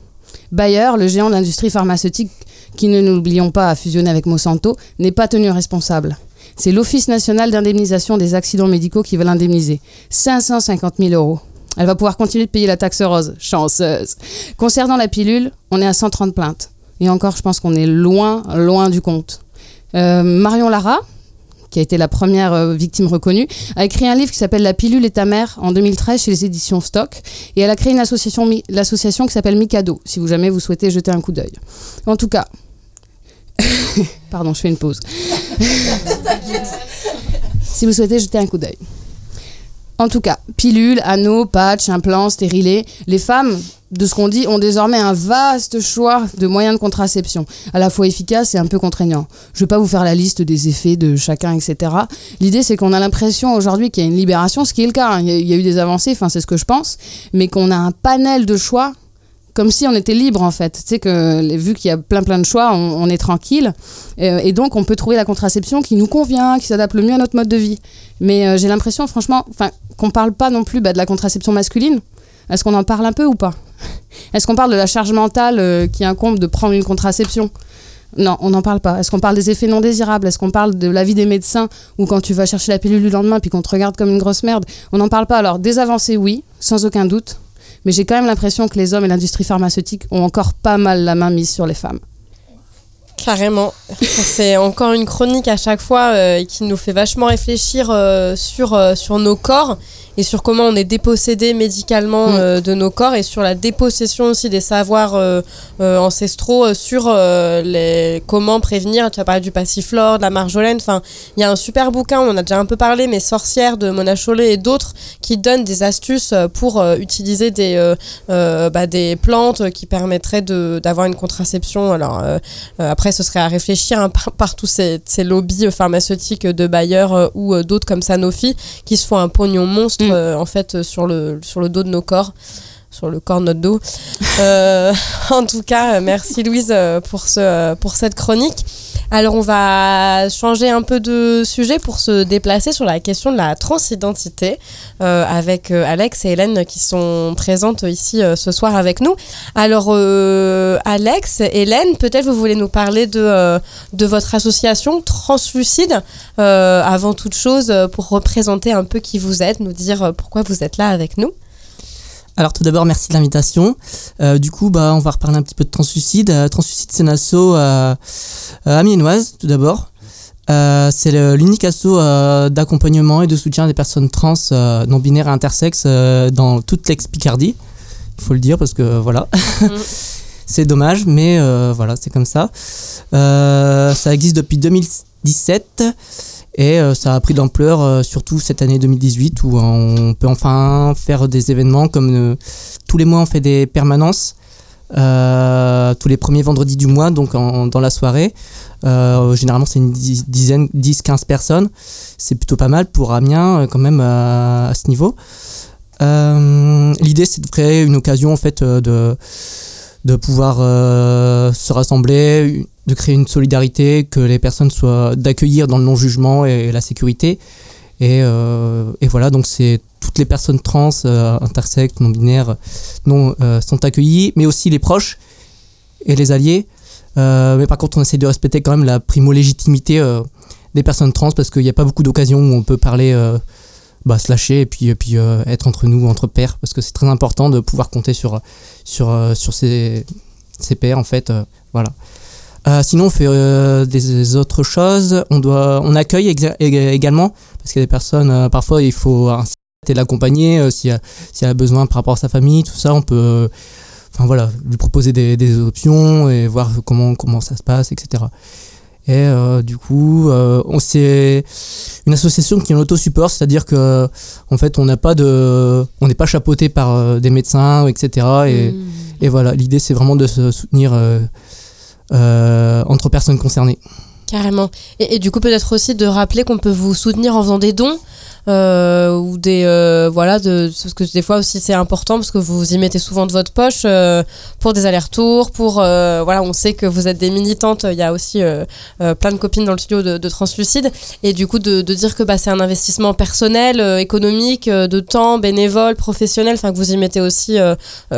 Bayer, le géant de l'industrie pharmaceutique qui, ne n'oublions pas, a fusionné avec Monsanto, n'est pas tenu responsable. C'est l'Office national d'indemnisation des accidents médicaux qui va l'indemniser. 550 000 euros. Elle va pouvoir continuer de payer la taxe rose. Chanceuse. Concernant la pilule, on est à 130 plaintes. Et encore, je pense qu'on est loin, loin du compte. Euh, Marion Lara, qui a été la première euh, victime reconnue, a écrit un livre qui s'appelle La pilule est ta mère en 2013 chez les éditions Stock. Et elle a créé une association, l'association qui s'appelle Mikado, si vous jamais vous souhaitez jeter un coup d'œil. En tout cas, pardon, je fais une pause. si vous souhaitez jeter un coup d'œil. En tout cas, pilules, anneaux, patchs, implants, stérilés, les femmes, de ce qu'on dit, ont désormais un vaste choix de moyens de contraception, à la fois efficaces et un peu contraignants. Je ne vais pas vous faire la liste des effets de chacun, etc. L'idée, c'est qu'on a l'impression aujourd'hui qu'il y a une libération, ce qui est le cas. hein. Il y y, a eu des avancées, c'est ce que je pense, mais qu'on a un panel de choix comme si on était libre en fait. Tu sais que vu qu'il y a plein plein de choix, on, est tranquille Euh, et donc on peut trouver la contraception qui nous convient, qui s'adapte le mieux à notre mode de vie. Mais euh, j'ai l'impression franchement, enfin qu'on parle pas non plus bah, de la contraception masculine. Est-ce qu'on en parle un peu ou pas? Est-ce qu'on parle de la charge mentale euh, qui incombe de prendre une contraception? Non, on n'en parle pas. Est-ce qu'on parle des effets non désirables? Est-ce qu'on parle de l'avis des médecins ou quand tu vas chercher la pilule du lendemain puis qu'on te regarde comme une grosse merde? On n'en parle pas. Alors, des avancées, oui, sans aucun doute. Mais j'ai quand même l'impression que les hommes et l'industrie pharmaceutique ont encore pas mal la main mise sur les femmes. Carrément. C'est encore une chronique à chaque fois euh, qui nous fait vachement réfléchir euh, sur, euh, sur nos corps et sur comment on est dépossédé médicalement Mm. de nos corps et sur la dépossession aussi des savoirs ancestraux sur les, comment prévenir. Tu as parlé du passiflore, de la marjolaine. Enfin, il y a un super bouquin, on en a déjà un peu parlé, mais Sorcière de Mona Chollet et d'autres qui donnent des astuces pour utiliser des, bah, des plantes qui permettraient d'avoir une contraception. Alors, euh, après, ce serait à réfléchir hein, par, par tous ces, ces lobbies euh, pharmaceutiques de Bayer euh, ou euh, d'autres comme Sanofi qui se font un pognon monstre Mm. euh, en fait euh, sur le, sur le dos de nos corps. Sur le corps de notre dos. Euh, en tout cas, euh, merci Louise euh, pour, ce, pour cette chronique. Alors, on va changer un peu de sujet pour se déplacer sur la question de la transidentité avec Alex et Hélène qui sont présentes ici ce soir avec nous. Alors, Alex, Hélène, peut-être vous voulez nous parler de, de votre association Translucide avant toute chose pour représenter un peu qui vous êtes, nous dire pourquoi vous êtes là avec nous. Alors tout d'abord, merci de l'invitation. Euh, du coup, bah, on va reparler un petit peu de Translucide. Euh, Translucide, c'est une asso euh, euh, amiénoise, tout d'abord. Euh, c'est l'unique asso euh, d'accompagnement et de soutien des personnes trans, euh, non binaires et intersexes euh, dans toute l'ex-Picardie. Il faut le dire parce que voilà. c'est dommage, mais euh, voilà, c'est comme ça. Euh, ça existe depuis 2017 et euh, ça a pris de l'ampleur euh, surtout cette année 2018 où on peut enfin faire des événements comme euh, tous les mois on fait des permanences tous les premiers vendredis du mois donc dans la soirée. Généralement c'est une dizaine, 10-15 personnes. C'est plutôt pas mal pour Amiens quand même à ce niveau. L'idée c'est de créer une occasion en fait de de pouvoir euh, se rassembler, de créer une solidarité, que les personnes soient d'accueillir dans le non-jugement et la sécurité. Et, euh, et voilà, donc c'est tout toutes les personnes trans, euh, intersexes, non binaires, non euh, sont accueillies, mais aussi les proches et les alliés. Mais par contre, on essaie de respecter quand même la primo-légitimité euh, des personnes trans parce qu'il n'y a pas beaucoup d'occasions où on peut parler, bah, se lâcher et puis, et puis euh, être entre nous, entre pairs, parce que c'est très important de pouvoir compter sur, sur, euh, sur ses, ses pairs en fait. euh, voilà. Euh, sinon, on fait euh, des, autres choses. On, doit, on accueille également, parce qu'il y a des personnes, euh, parfois il faut et l'accompagner euh, si, si elle a besoin par rapport à sa famille, tout ça, on peut euh, enfin, voilà, lui proposer des, des options et voir comment, comment ça se passe, etc. Et euh, du coup, euh, on c'est une association qui est en auto-support, c'est-à-dire que en fait, on n'a pas de, on n'est pas chapeauté par euh, des médecins, etc. Et, Mm. et voilà, l'idée c'est vraiment de se soutenir entre personnes concernées. Carrément. Et, et du coup, peut-être aussi de rappeler qu'on peut vous soutenir en faisant des dons. Euh, ou des euh, voilà de parce que des fois aussi c'est important parce que vous y mettez souvent de votre poche euh, pour des allers-retours pour voilà on sait que vous êtes des militantes il y a aussi plein de copines dans le studio de, de Translucide. Et du coup de, de dire que bah, c'est un investissement personnel économique de temps bénévole professionnel enfin que vous y mettez aussi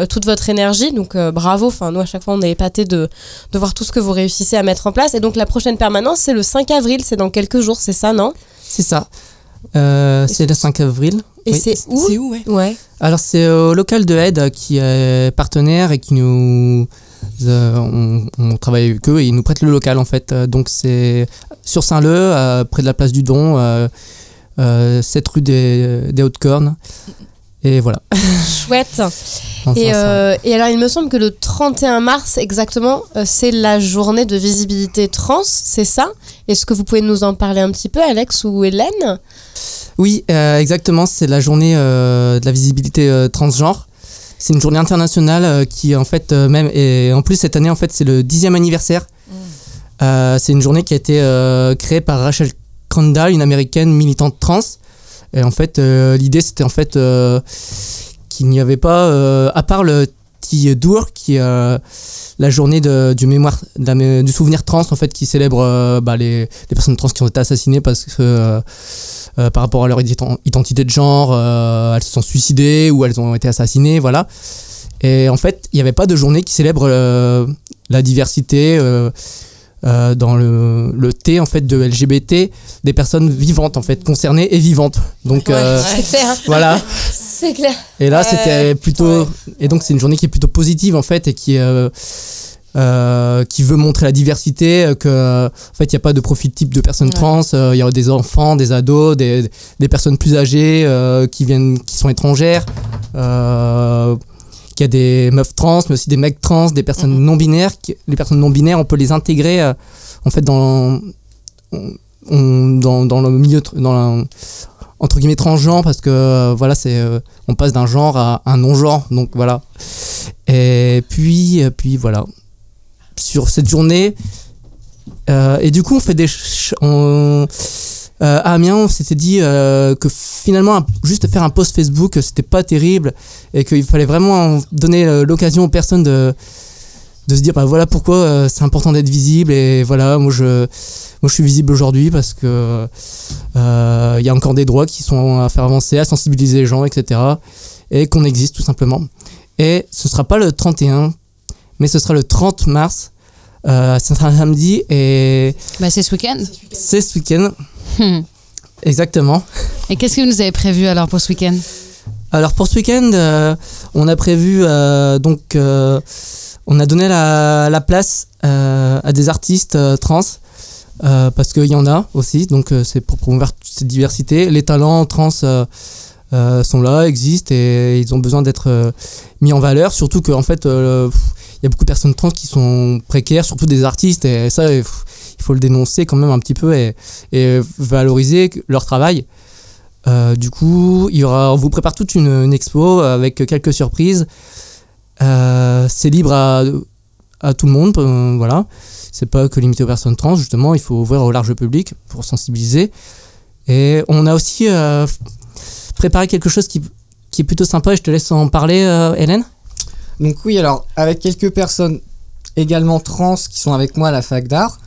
toute votre énergie. Donc bravo. Enfin nous à chaque fois on est épatés de de voir tout ce que vous réussissez à mettre en place. Et donc la prochaine permanence c'est le 5 avril. C'est dans quelques jours. C'est ça non? C'est ça. Euh, c'est le 5 avril. et Oui. c'est où C'est où, ouais ouais Alors c'est au local de Aide qui est partenaire et qui nous euh, on, on travaille avec eux et ils nous prêtent le local en fait. Euh, Donc c'est sur Saint-Leu, euh, près de la place du Don, euh, euh, 7 rue des, des Hautes-Cornes. Et voilà. chouette et, euh, et alors il me semble que le 31 mars exactement euh, c'est la journée de visibilité trans c'est ça? Est-ce que vous pouvez nous en parler un petit peu Alex ou Hélène? Oui, euh, exactement. C'est la journée euh, de la visibilité euh, transgenre. C'est une journée internationale euh, qui en fait euh, même et en plus cette année en fait c'est le dixième anniversaire. Euh, c'est une journée qui a été euh, créée par Rachel Crandall, une américaine militante trans. Et en fait euh, l'idée c'était en fait euh, qu'il n'y avait pas euh, à part le T-Dour qui est la journée du mémoire du souvenir trans en fait qui célèbre bah, les, personnes trans qui ont été assassinées parce que par rapport à leur ident- identité de genre, elles se sont suicidées ou elles ont été assassinées, voilà. Et en fait, il n'y avait pas de journée qui célèbre la diversité euh, dans le, le T en fait de LGBT des personnes vivantes en fait concernées et vivantes. Donc euh, clair voilà. c'est clair Et là, c'était plutôt. Et donc, c'est une journée qui est plutôt positive, en fait, et qui, euh, qui veut montrer la diversité, que, en fait, il n'y a pas de profil type de personnes trans, euh, il y a des enfants, des ados, des, des personnes plus âgées euh, qui, viennent, qui sont étrangères, qu'il y a des meufs trans, mais aussi des mecs trans, des personnes non binaires. les personnes non binaires, on peut les intégrer, euh, en fait, dans, on- on- dans, dans le milieu, dans la- entre guillemets transgenre parce que euh, voilà c'est euh, on passe d'un genre à un non genre donc voilà et puis puis voilà sur cette journée et du coup on fait des on, euh, à Amiens on s'était dit euh, que finalement un- juste faire un post Facebook c'était pas terrible et qu'il fallait vraiment donner euh, l'occasion aux personnes de de se dire bah voilà pourquoi euh, c'est important d'être visible et voilà moi je moi je suis visible aujourd'hui parce que il y a encore des droits qui sont à faire avancer, à sensibiliser les gens, etc. Et qu'on existe tout simplement. Et ce sera pas le 31, mais ce sera le 30 mars. Ce sera un samedi et Bah, c'est ce week-end. c'est ce week-end. Hmm. Exactement. Et qu'est-ce que vous nous avez prévu alors pour ce week-end? Alors pour ce week-end, euh, on a prévu euh, donc euh, on a donné la, la place à des artistes trans parce qu'il y en a aussi, donc c'est pour promouvoir toute cette diversité. Les talents trans sont là, existent et ils ont besoin d'être mis en valeur, surtout qu'en fait il y a beaucoup de personnes trans qui sont précaires, surtout des artistes et ça pff, faut le dénoncer quand même un petit peu et, valoriser leur travail. Euh, du coup, on vous prépare toute une, expo avec quelques surprises. Euh, c'est libre à, tout le monde, euh, voilà. C'est pas que limité aux personnes trans, justement, il faut ouvrir au large public pour sensibiliser. Et on a aussi euh, préparé quelque chose qui, qui est plutôt sympa, et je te laisse en parler, Hélène. Donc oui, alors avec quelques personnes également trans qui sont avec moi à la fac d'art,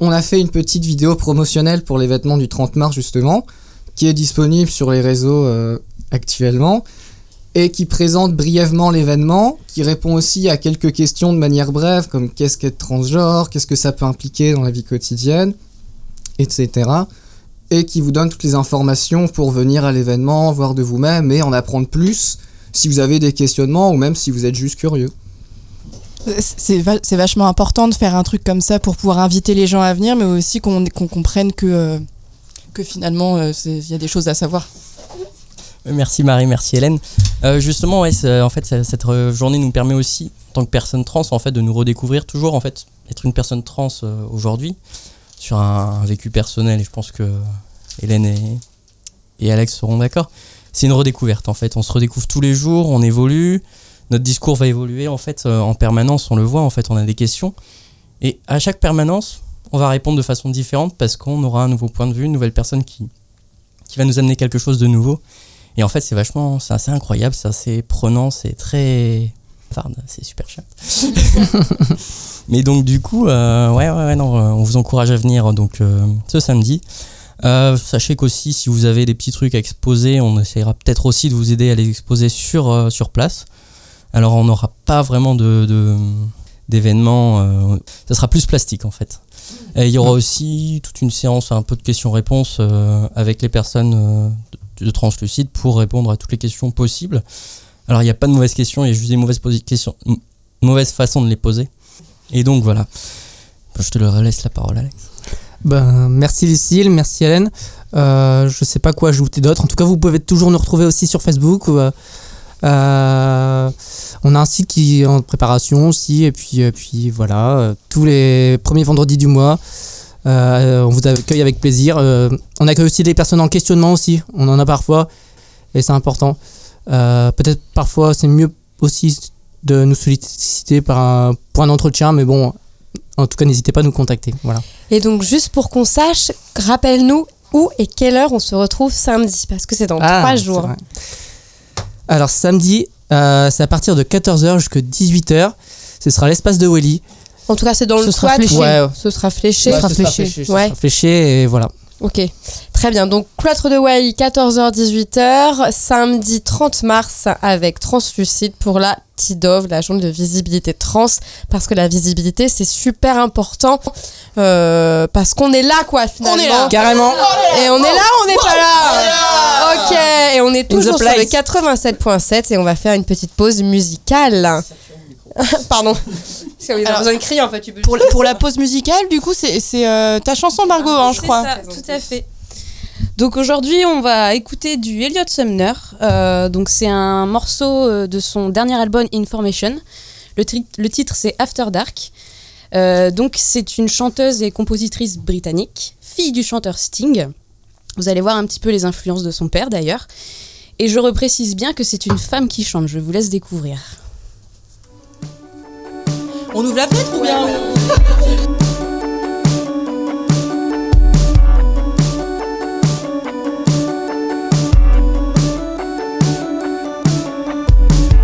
on a fait une petite vidéo promotionnelle pour les vêtements du 30 mars justement, qui est disponible sur les réseaux euh, actuellement, et qui présente brièvement l'événement, qui répond aussi à quelques questions de manière brève, comme qu'est-ce qu'être transgenre, qu'est-ce que ça peut impliquer dans la vie quotidienne, etc. Et qui vous donne toutes les informations pour venir à l'événement, voir de vous-même et en apprendre plus si vous avez des questionnements ou même si vous êtes juste curieux. C'est va- c'est vachement important de faire un truc comme ça pour pouvoir inviter les gens à venir, mais aussi qu'on comprenne que, euh, finalement, euh, il y a des choses à savoir. Merci Marie, merci Hélène. Euh, justement, en fait, cette euh, journée nous permet aussi, en tant que personne trans, en fait, de nous redécouvrir toujours, en fait, être une personne trans euh, aujourd'hui, sur un, un vécu personnel, et je pense que Hélène et, et Alex seront d'accord. C'est une redécouverte, en fait. On se redécouvre tous les jours, on évolue, notre discours va évoluer, en fait, euh, en permanence, on le voit, en fait, on a des questions. Et à chaque permanence, on va répondre de façon différente parce qu'on aura un nouveau point de vue, une nouvelle personne qui, qui va nous amener quelque chose de nouveau. Et en fait, c'est vachement, c'est assez incroyable, c'est assez prenant, c'est très. Pardon, c'est super cher. Mais donc, du coup, euh, ouais, ouais, ouais, non, euh, on vous encourage à venir donc, euh, ce samedi. Euh, sachez qu'aussi, si vous avez des petits trucs à exposer, on essaiera peut-être aussi de vous aider à les exposer sur, sur place. Alors, on n'aura pas vraiment de, d'événements, euh, ça sera plus plastique en fait. Et il y aura aussi toute une séance un peu de questions-réponses euh, avec les personnes euh, de, de Translucide pour répondre à toutes les questions possibles. Alors il n'y a pas de mauvaises questions, il y a juste des mauvaises questions, m- mauvaises façons de les poser. Et donc voilà. Je te laisse la parole, Alex. Ben, merci Lucille, merci Hélène. Euh, je sais pas quoi ajouter d'autre. En tout cas, vous pouvez toujours nous retrouver aussi sur Facebook. Euh, on a un site qui est en préparation aussi. Et puis, et puis voilà, euh, tous les premiers vendredis du mois, euh, on vous accueille avec plaisir. Euh, on accueille aussi des personnes en questionnement aussi. On en a parfois. Et c'est important. Peut-être parfois c'est mieux aussi de nous solliciter par un point d'entretien. Mais bon, en tout cas, n'hésitez pas à nous contacter. Voilà. Et donc, juste pour qu'on sache, rappelle-nous où et quelle heure on se retrouve samedi, parce que c'est dans Ah, trois jours. Alors samedi, euh, c'est à partir de 14h jusqu'à 18h. Ce sera l'espace de Welly. En tout cas, c'est dans Ce le sera fléché. Ouais. Ce sera fléché. Ce sera fléché. Ce Ouais. sera fléché et voilà. Ok, très bien. Donc, cloître de Wai, 14h-18h, samedi 30 mars avec Translucide pour la TIDOV, la journée de visibilité trans, parce que la visibilité, c'est super important, euh, parce qu'on est là, quoi, finalement. On est là. Carrément. Et on est là, on n'est pas là? Ok, et on est toujours sur le place. 87.7 et on va faire une petite pause musicale. Pardon. A Alors, besoin de crier, en fait. Tu peux Pour, la- pour la pause musicale, du coup, c'est c'est, euh, ta chanson, Margot, hein, je crois. tout à fait. Donc aujourd'hui, on va écouter du Elliot Sumner. Euh, donc c'est un morceau euh, de son dernier album Information. Le, tri- le titre c'est After Dark. Euh, donc c'est une chanteuse et compositrice britannique, fille du chanteur Sting. Vous allez voir un petit peu les influences de son père d'ailleurs. Et je reprécise bien que c'est une femme qui chante. Je vous laisse découvrir. On ouvre la fenêtre ou bien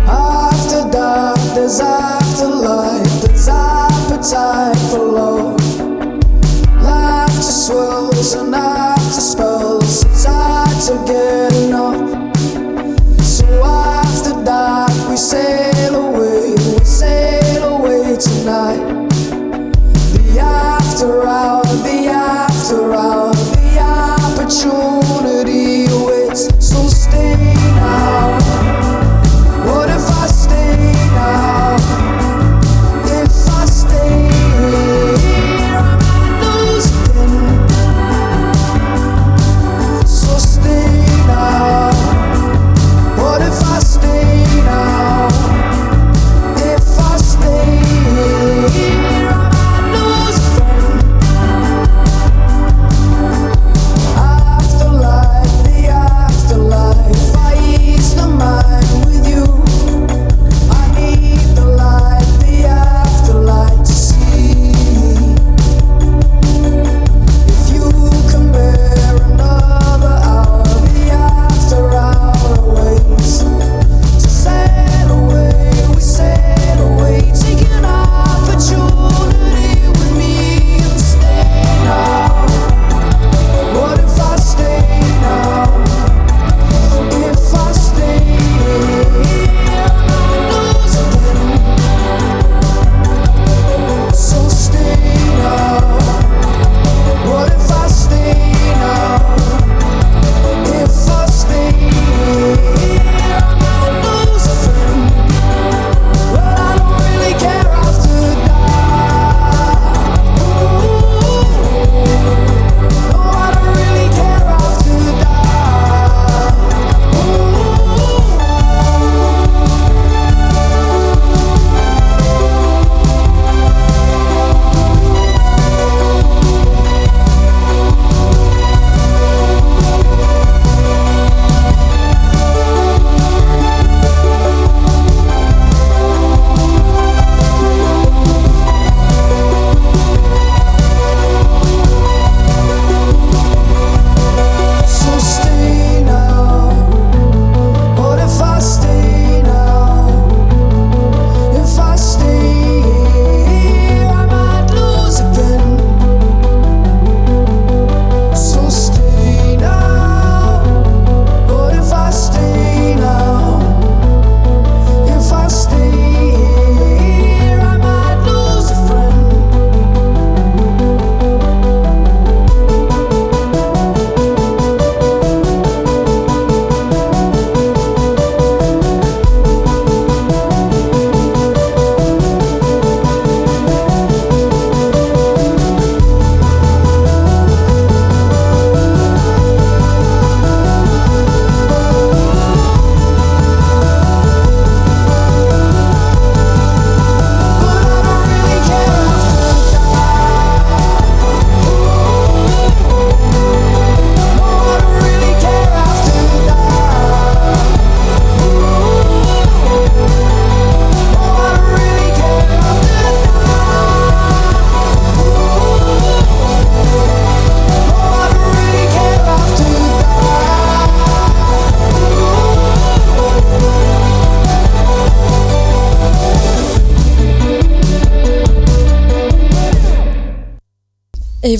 After dark, there's afterlife, there's appetite for love. Laughter swells and after spells, it's hard to get enough. So after dark, we sail away, tonight. The after hour, the after hour, the opportunity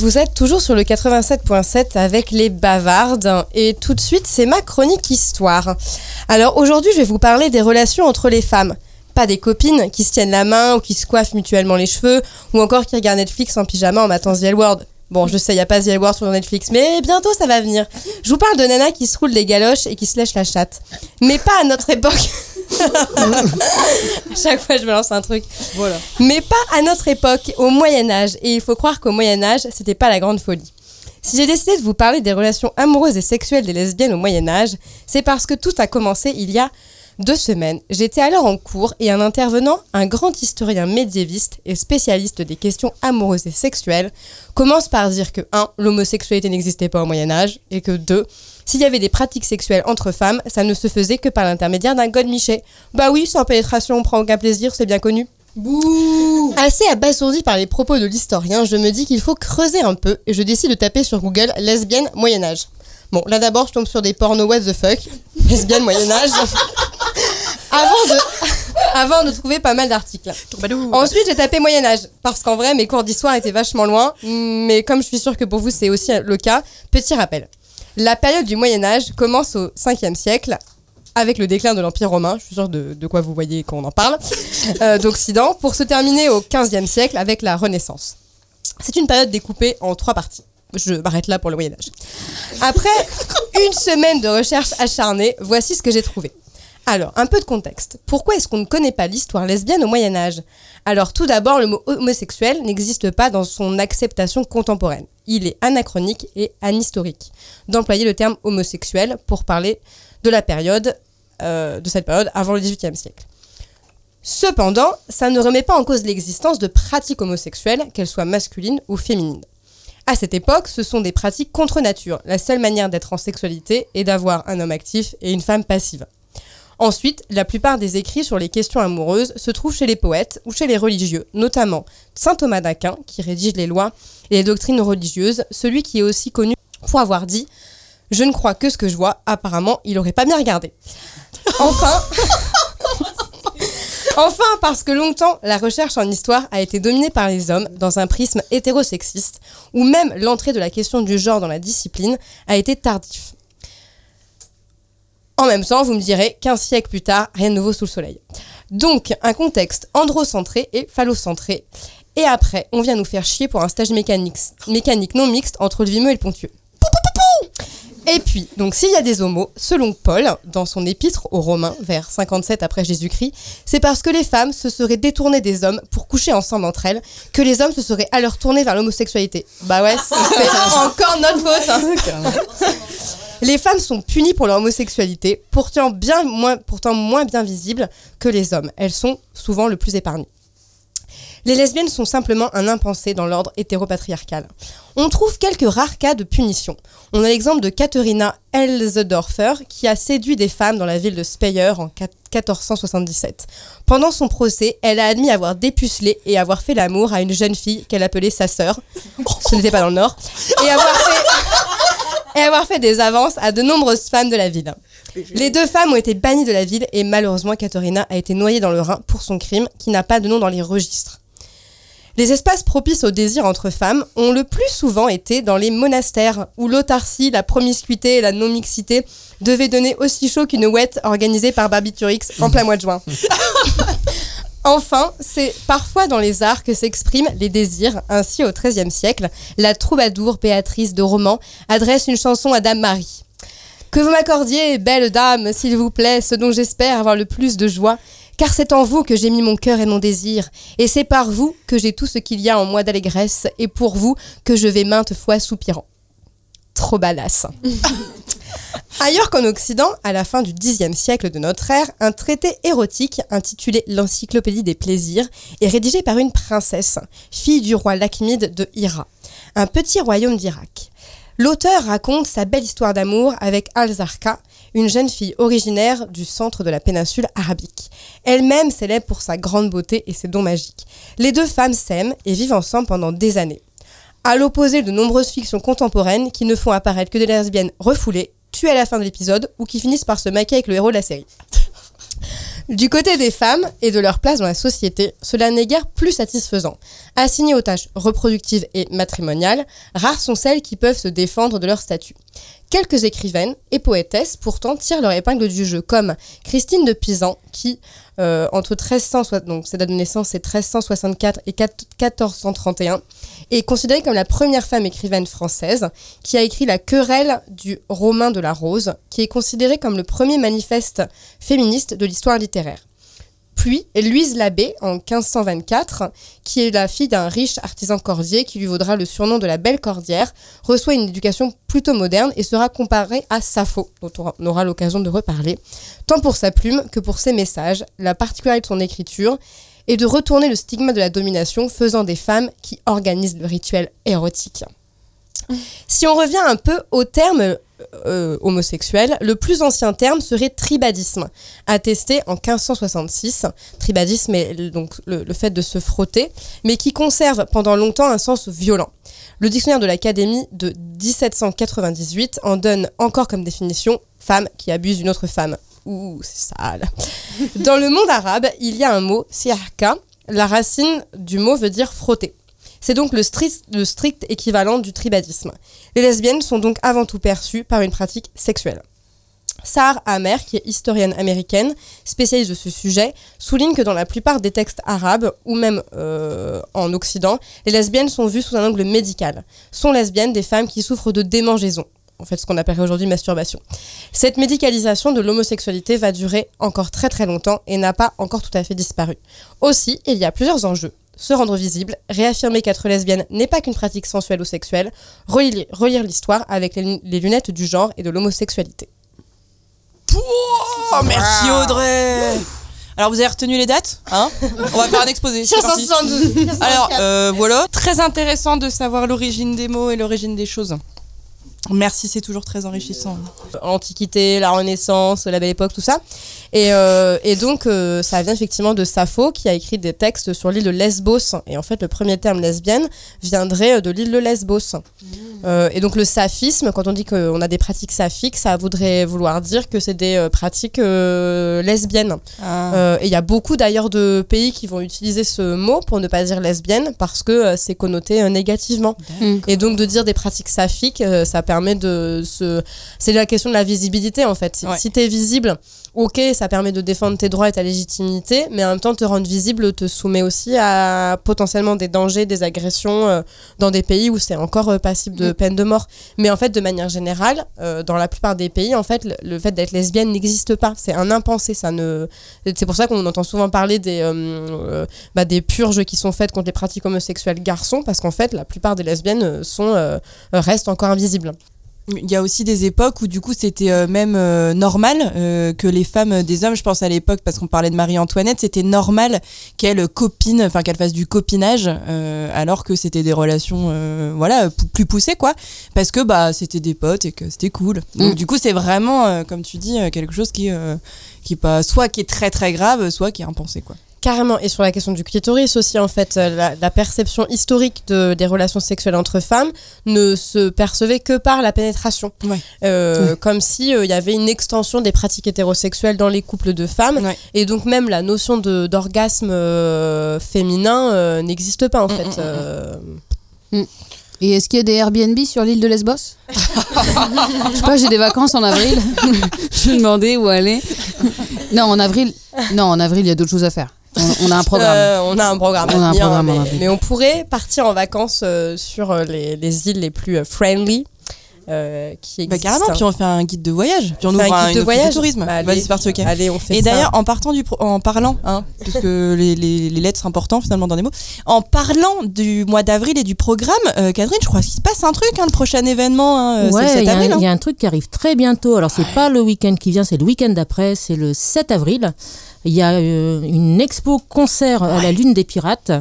vous êtes toujours sur le 87.7 avec les bavardes. Et tout de suite, c'est ma chronique histoire. Alors aujourd'hui, je vais vous parler des relations entre les femmes. Pas des copines qui se tiennent la main ou qui se coiffent mutuellement les cheveux ou encore qui regardent Netflix en pyjama en matant The L Word. Bon, je sais, il n'y a pas The L Word sur Netflix, mais bientôt ça va venir. Je vous parle de Nana qui se roule des galoches et qui se lèche la chatte. Mais pas à notre époque. à chaque fois, je me lance un truc. Voilà. Mais pas à notre époque, au Moyen Âge. Et il faut croire qu'au Moyen Âge, c'était pas la grande folie. Si j'ai décidé de vous parler des relations amoureuses et sexuelles des lesbiennes au Moyen Âge, c'est parce que tout a commencé il y a deux semaines. J'étais alors en cours et un intervenant, un grand historien médiéviste et spécialiste des questions amoureuses et sexuelles, commence par dire que 1. L'homosexualité n'existait pas au Moyen Âge et que 2. S'il y avait des pratiques sexuelles entre femmes, ça ne se faisait que par l'intermédiaire d'un godemiché. Bah oui, sans pénétration, on prend aucun plaisir, c'est bien connu. Bouh Assez abasourdi par les propos de l'historien, je me dis qu'il faut creuser un peu et je décide de taper sur Google lesbienne Moyen Âge. Bon, là d'abord, je tombe sur des pornos what the fuck, lesbienne Moyen Âge, avant de, avant de trouver pas mal d'articles. Ensuite, j'ai tapé Moyen Âge, parce qu'en vrai, mes cours d'histoire étaient vachement loin, mais comme je suis sûre que pour vous c'est aussi le cas, petit rappel. La période du Moyen Âge commence au 5e siècle, avec le déclin de l'Empire romain, je suis sûre de, de quoi vous voyez quand on en parle, euh, d'Occident, pour se terminer au 15e siècle avec la Renaissance. C'est une période découpée en trois parties. Je m'arrête là pour le Moyen Âge. Après une semaine de recherche acharnée, voici ce que j'ai trouvé. Alors, un peu de contexte. Pourquoi est-ce qu'on ne connaît pas l'histoire lesbienne au Moyen Âge? Alors, tout d'abord, le mot homosexuel n'existe pas dans son acceptation contemporaine. Il est anachronique et anhistorique d'employer le terme homosexuel pour parler de la période, euh, de cette période avant le XVIIIe siècle. Cependant, ça ne remet pas en cause l'existence de pratiques homosexuelles, qu'elles soient masculines ou féminines. À cette époque, ce sont des pratiques contre nature. La seule manière d'être en sexualité est d'avoir un homme actif et une femme passive. Ensuite, la plupart des écrits sur les questions amoureuses se trouvent chez les poètes ou chez les religieux, notamment saint Thomas d'Aquin, qui rédige les lois et les doctrines religieuses, celui qui est aussi connu pour avoir dit Je ne crois que ce que je vois, apparemment, il aurait pas bien regardé. Enfin, Enfin, parce que longtemps, la recherche en histoire a été dominée par les hommes dans un prisme hétérosexiste, où même l'entrée de la question du genre dans la discipline a été tardif. En même temps, vous me direz, 15 siècles plus tard, rien de nouveau sous le soleil. Donc, un contexte androcentré et phallocentré. Et après, on vient nous faire chier pour un stage mécanique, mécanique non mixte entre le vimeux et le pontieux. Et puis, donc s'il y a des homos, selon Paul, dans son épître aux Romains, vers 57 après Jésus-Christ, c'est parce que les femmes se seraient détournées des hommes pour coucher ensemble entre elles, que les hommes se seraient alors tournés vers l'homosexualité. Bah ouais, c'est encore notre faute. hein. Les femmes sont punies pour leur homosexualité, pourtant, bien moins, pourtant moins bien visibles que les hommes. Elles sont souvent le plus épargnées. Les lesbiennes sont simplement un impensé dans l'ordre hétéropatriarcal. On trouve quelques rares cas de punition. On a l'exemple de Katharina Elzedorfer qui a séduit des femmes dans la ville de Speyer en 1477. Pendant son procès, elle a admis avoir dépucelé et avoir fait l'amour à une jeune fille qu'elle appelait sa sœur. Ce n'était pas dans le Nord. Et avoir fait, et avoir fait des avances à de nombreuses femmes de la ville. Les deux femmes ont été bannies de la ville et malheureusement Katharina a été noyée dans le Rhin pour son crime qui n'a pas de nom dans les registres. Les espaces propices au désir entre femmes ont le plus souvent été dans les monastères, où l'autarcie, la promiscuité et la non-mixité devaient donner aussi chaud qu'une ouette organisée par Barbiturix en plein mois de juin. Enfin, c'est parfois dans les arts que s'expriment les désirs. Ainsi, au XIIIe siècle, la troubadour Béatrice de Romans adresse une chanson à Dame Marie. Que vous m'accordiez, belle dame, s'il vous plaît, ce dont j'espère avoir le plus de joie, car c'est en vous que j'ai mis mon cœur et mon désir, et c'est par vous que j'ai tout ce qu'il y a en moi d'allégresse, et pour vous que je vais maintes fois soupirant. Trop badass. Ailleurs qu'en Occident, à la fin du Xe siècle de notre ère, un traité érotique intitulé L'Encyclopédie des plaisirs est rédigé par une princesse, fille du roi Lakhmid de Hira, un petit royaume d'Irak. L'auteur raconte sa belle histoire d'amour avec Al-Zarqa, une jeune fille originaire du centre de la péninsule arabique. Elle-même célèbre pour sa grande beauté et ses dons magiques. Les deux femmes s'aiment et vivent ensemble pendant des années. À l'opposé de nombreuses fictions contemporaines qui ne font apparaître que des lesbiennes refoulées, tuées à la fin de l'épisode ou qui finissent par se maquer avec le héros de la série. Du côté des femmes et de leur place dans la société, cela n'est guère plus satisfaisant. Assignées aux tâches reproductives et matrimoniales, rares sont celles qui peuvent se défendre de leur statut. Quelques écrivaines et poétesses pourtant tirent leur épingle du jeu, comme Christine de Pisan, qui, euh, entre 1300, donc sa date de naissance c'est 1364 et 1431, est considérée comme la première femme écrivaine française, qui a écrit La querelle du Romain de la Rose, qui est considéré comme le premier manifeste féministe de l'histoire littéraire. Puis Louise Labbé en 1524, qui est la fille d'un riche artisan cordier qui lui vaudra le surnom de la Belle Cordière, reçoit une éducation plutôt moderne et sera comparée à Sappho, dont on aura l'occasion de reparler, tant pour sa plume que pour ses messages, la particularité de son écriture et de retourner le stigma de la domination faisant des femmes qui organisent le rituel érotique. Si on revient un peu au terme euh, homosexuel, le plus ancien terme serait tribadisme, attesté en 1566. Tribadisme est donc le, fait de se frotter, mais qui conserve pendant longtemps un sens violent. Le dictionnaire de l'Académie de 1798 en donne encore comme définition femme qui abuse d'une autre femme. Ouh, c'est sale. Dans le monde arabe, il y a un mot, siarka. La racine du mot veut dire frotter. C'est donc le strict, le strict équivalent du tribadisme. Les lesbiennes sont donc avant tout perçues par une pratique sexuelle. Sarah Amer, qui est historienne américaine, spécialiste de ce sujet, souligne que dans la plupart des textes arabes, ou même euh, en Occident, les lesbiennes sont vues sous un angle médical. Sont lesbiennes des femmes qui souffrent de démangeaison, en fait ce qu'on appellerait aujourd'hui masturbation. Cette médicalisation de l'homosexualité va durer encore très très longtemps et n'a pas encore tout à fait disparu. Aussi, il y a plusieurs enjeux se rendre visible, réaffirmer qu'être lesbienne n'est pas qu'une pratique sensuelle ou sexuelle, relire, relire l'histoire avec les, les, lunettes du genre et de l'homosexualité. Oh, merci Audrey alors vous avez retenu les dates hein? On va faire un exposé. 572. Alors euh, voilà, très intéressant de savoir l'origine des mots et l'origine des choses. Merci, c'est toujours très enrichissant. L'Antiquité, la Renaissance, la Belle Époque, tout ça. Et, euh, et donc, euh, ça vient effectivement de Sappho, qui a écrit des textes sur l'île de Lesbos. Et en fait, le premier terme lesbienne viendrait de l'île de Lesbos. Euh, et donc, le saphisme, quand on dit qu'on a des pratiques saphiques, ça voudrait vouloir dire que c'est des pratiques lesbiennes. Ah. et il y a beaucoup d'ailleurs de pays qui vont utiliser ce mot pour ne pas dire lesbienne, parce que c'est connoté négativement. Et donc, de dire des pratiques saphiques, ça permet permet de se. C'est la question de la visibilité en fait. Ouais. Si tu es visible, ok, ça permet de défendre tes droits et ta légitimité, mais en même temps, te rendre visible te soumet aussi à potentiellement des dangers, des agressions euh, dans des pays où c'est encore euh, passible de Mm. peine de mort. Mais en fait, de manière générale, euh, dans la plupart des pays, en fait, le, le fait d'être lesbienne n'existe pas. C'est un impensé. Ça ne. C'est pour ça qu'on entend souvent parler des euh, bah, des purges qui sont faites contre les pratiques homosexuelles garçons, parce qu'en fait, la plupart des lesbiennes sont restent encore invisibles. Il y a aussi des époques où du coup c'était euh, même euh, normal euh, que les femmes des hommes, je pense à l'époque parce qu'on parlait de Marie-Antoinette, c'était normal qu'elle copine, enfin qu'elle fasse du copinage, euh, alors que c'était des relations, euh, voilà, plus poussées quoi, parce que bah c'était des potes et que c'était cool. Donc Mm. du coup c'est vraiment, euh, comme tu dis, quelque chose qui, euh, qui est pas, soit qui est très très grave, soit qui est impensé quoi. Carrément, et sur la question du clitoris aussi, en fait, euh, la, la perception historique de, des relations sexuelles entre femmes ne se percevait que par la pénétration. Euh, Comme s'il il y avait une extension des pratiques hétérosexuelles dans les couples de femmes. Et donc même la notion d'orgasme euh, féminin euh, n'existe pas, en fait. euh. Et est-ce qu'il y a des Airbnb sur l'île de Lesbos? Je sais pas, j'ai des vacances en avril. je me demandais où aller. Non, en avril, non, en avril, il y a d'autres choses à faire. On, on a un programme. Euh, on a un programme. à On a un tenir, programme en mais, on pourrait partir en vacances euh, sur euh, les, les îles les plus friendly euh, qui Bah existent. carrément, puis on fait un guide de voyage, puis on On fait ouvre un un, guide de voyage tourisme. Bah, allez. Vas-y, c'est parti, ok. Allez, on fait Et d'ailleurs, en partant du, pro- en parlant, hein, parce que les, les, les lettres sont importantes finalement dans des mots, en parlant du mois d'avril et du programme, euh, Catherine, je crois qu'il se passe un truc, hein, le prochain événement, hein, c'est Ouais, le 7 il y, a un- avril. hein. il y a un truc qui arrive très bientôt. Alors, c'est pas le week-end qui vient, c'est le week-end d'après, c'est le 7 avril. Il y a euh, une expo concert à la Lune des Pirates.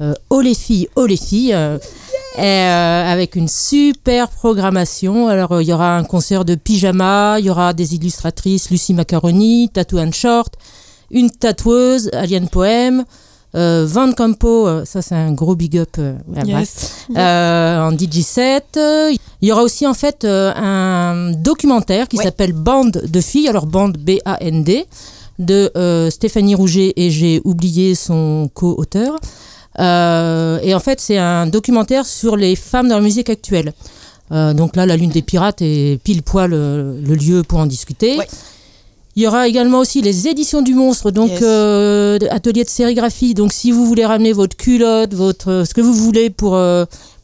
Euh, oh les filles, oh les filles. euh, et, euh, avec une super programmation. Alors, euh, il y aura un concert de pyjama, il y aura des illustratrices, Lucie Macaroni, Tattoo and Short, une tatoueuse, Alien Poem. Euh, Van Campo, euh, ça c'est un gros big up euh, ouais, Yes. Euh, en DJ7. euh, Il y aura aussi en fait euh, un documentaire qui s'appelle Bande de filles, alors bande B-A-N-D. De euh, Stéphanie Rouget et j'ai oublié son co-auteur. Euh, et en fait, c'est un documentaire sur les femmes dans la musique actuelle. Euh, donc là, la Lune des Pirates est pile poil le lieu pour en discuter. Il y aura également aussi les éditions du monstre, donc Yes. euh, atelier de sérigraphie. Donc si vous voulez ramener votre culotte, votre ce que vous voulez pour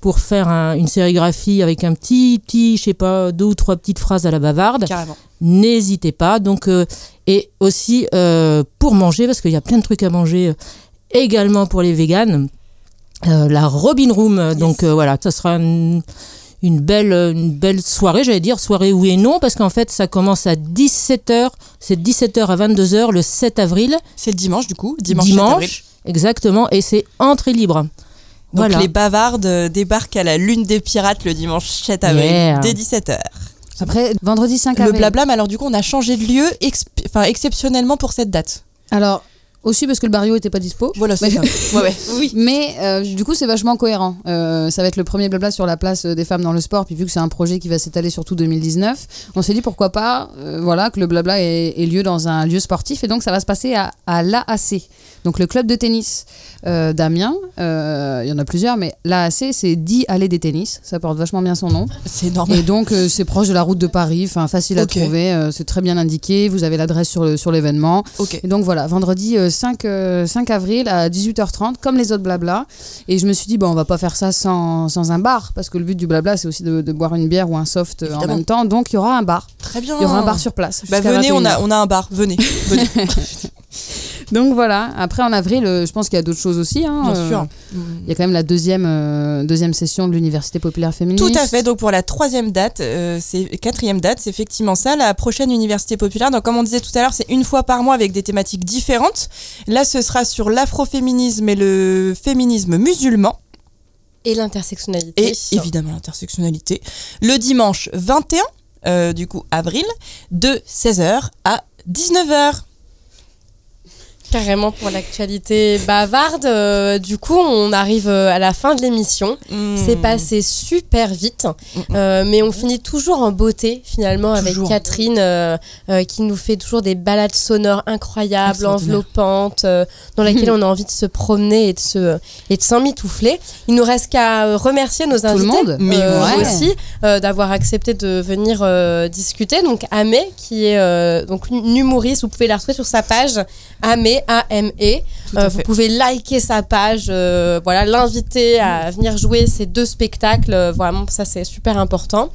pour faire un- une sérigraphie avec un petit petit, je sais pas, deux ou trois petites phrases à la bavarde, Carrément. n'hésitez pas. Donc euh, et aussi euh, pour manger parce qu'il y a plein de trucs à manger euh, également pour les véganes. La Robin Room, donc voilà, ça sera une, une belle, une belle soirée, j'allais dire soirée oui et non, parce qu'en fait ça commence à 17h, c'est 17h à 22h le 7 avril. C'est le dimanche du coup, dimanche 7 avril. exactement, et c'est entrée libre. Donc voilà. les bavardes euh, débarquent à la Lune des Pirates le dimanche 7 avril Yeah. dès 17h. Après, vendredi 5 Le avril. blabla, mais alors du coup on a changé de lieu exceptionnellement pour cette date. Alors, aussi parce que le barrio était pas dispo. Voilà, c'est ça. Ouais, ouais. Oui. Mais euh, du coup, c'est vachement cohérent. Euh, ça va être le premier blabla sur la place des femmes dans le sport. Puis vu que c'est un projet qui va s'étaler sur tout 2019, on s'est dit pourquoi pas, euh, voilà, que le blabla ait, ait lieu dans un lieu sportif. Et donc, ça va se passer à, à l'AAC, donc le club de tennis euh, d'Amiens. Euh, Il y en a plusieurs, mais l'AAC, c'est 10 allées des tennis. Ça porte vachement bien son nom. C'est normal. Et donc, euh, c'est proche de la route de Paris, enfin facile à trouver. c'est très bien indiqué. Vous avez l'adresse sur le- sur l'événement. Ok. Et donc voilà, vendredi euh, 5, euh, 5 avril à 18h30, comme les autres blabla. Et je me suis dit, bon, on va pas faire ça sans, sans un bar, parce que le but du blabla, c'est aussi de, de boire une bière ou un soft en même temps. Donc il y aura un bar. Très bien. Il y aura un bar sur place. Bah venez, on 21h. a, on a un bar, venez. venez. Donc voilà, après en avril, euh, je pense qu'il y a d'autres choses aussi. hein, Bien euh, sûr. Il y a quand même la deuxième, euh, deuxième session de l'Université populaire féministe. Tout à fait. Donc pour la troisième date, euh, c'est quatrième date, c'est effectivement ça, la prochaine université populaire. Donc comme on disait tout à l'heure, c'est une fois par mois avec des thématiques différentes. Là, ce sera sur l'afroféminisme et le féminisme musulman. Et l'intersectionnalité. Et évidemment l'intersectionnalité. Le dimanche 21, euh, du coup avril, de 16h à 19h. Carrément pour l'actualité bavarde. Euh, du coup, on arrive euh, à la fin de l'émission. Hmm. C'est passé super vite, Euh, mais on finit toujours en beauté finalement Toujours. avec Catherine euh, qui nous fait toujours des balades sonores incroyables, enveloppantes, dans lesquelles on a envie de se promener et de se et de s'emmitoufler. Il nous reste qu'à remercier nos le invités monde. Mais ouais. aussi d'avoir accepté de venir discuter. Donc Amé qui est donc une humoriste, vous pouvez la retrouver sur sa page Amé A-M-E. à Euh, vous pouvez liker sa page, euh, voilà, l'inviter à venir jouer ces deux spectacles. euh, vraiment, ça c'est super important.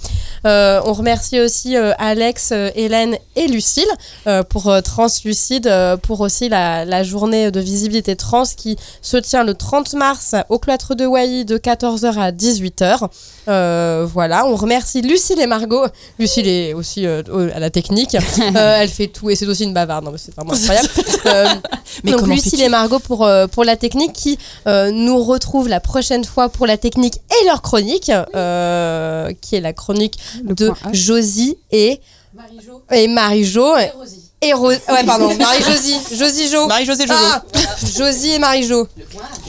On remercie aussi Alex, Hélène et Lucille pour Translucide, pour aussi la, la journée de visibilité trans qui se tient le 30 mars au cloître de Wailly de 14h à 18h. Euh, voilà, on remercie Lucille et Margot. Lucille est aussi au- à la technique. Elle fait tout et c'est aussi une bavarde. C'est vraiment incroyable. Mais donc Lucille et Margot pour, euh, pour la technique qui euh, nous retrouvent la prochaine fois pour la technique et leur chronique, euh, qui est la chronique Le de. Josie et et Marie-Jo. Et Ro- ouais, pardon, Marie-Josie. Josie Jo. Marie-Josée Jojo. Ah, Josie et Marie-Jo.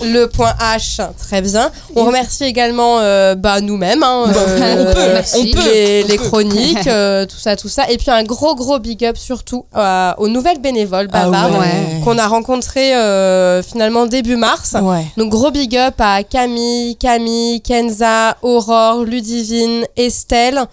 Le point H, très bien. On remercie également euh, bah, nous-mêmes. hein, euh, on peut, merci. on peut. les, les on peut. chroniques, euh, tout ça, tout ça. Et puis un gros, gros big up surtout euh, aux nouvelles bénévoles Ah bavardes ouais. qu'on a rencontrées euh, finalement début mars. Ouais. Donc gros big up à Camille, Camille, Kenza, Aurore, Ludivine, Estelle.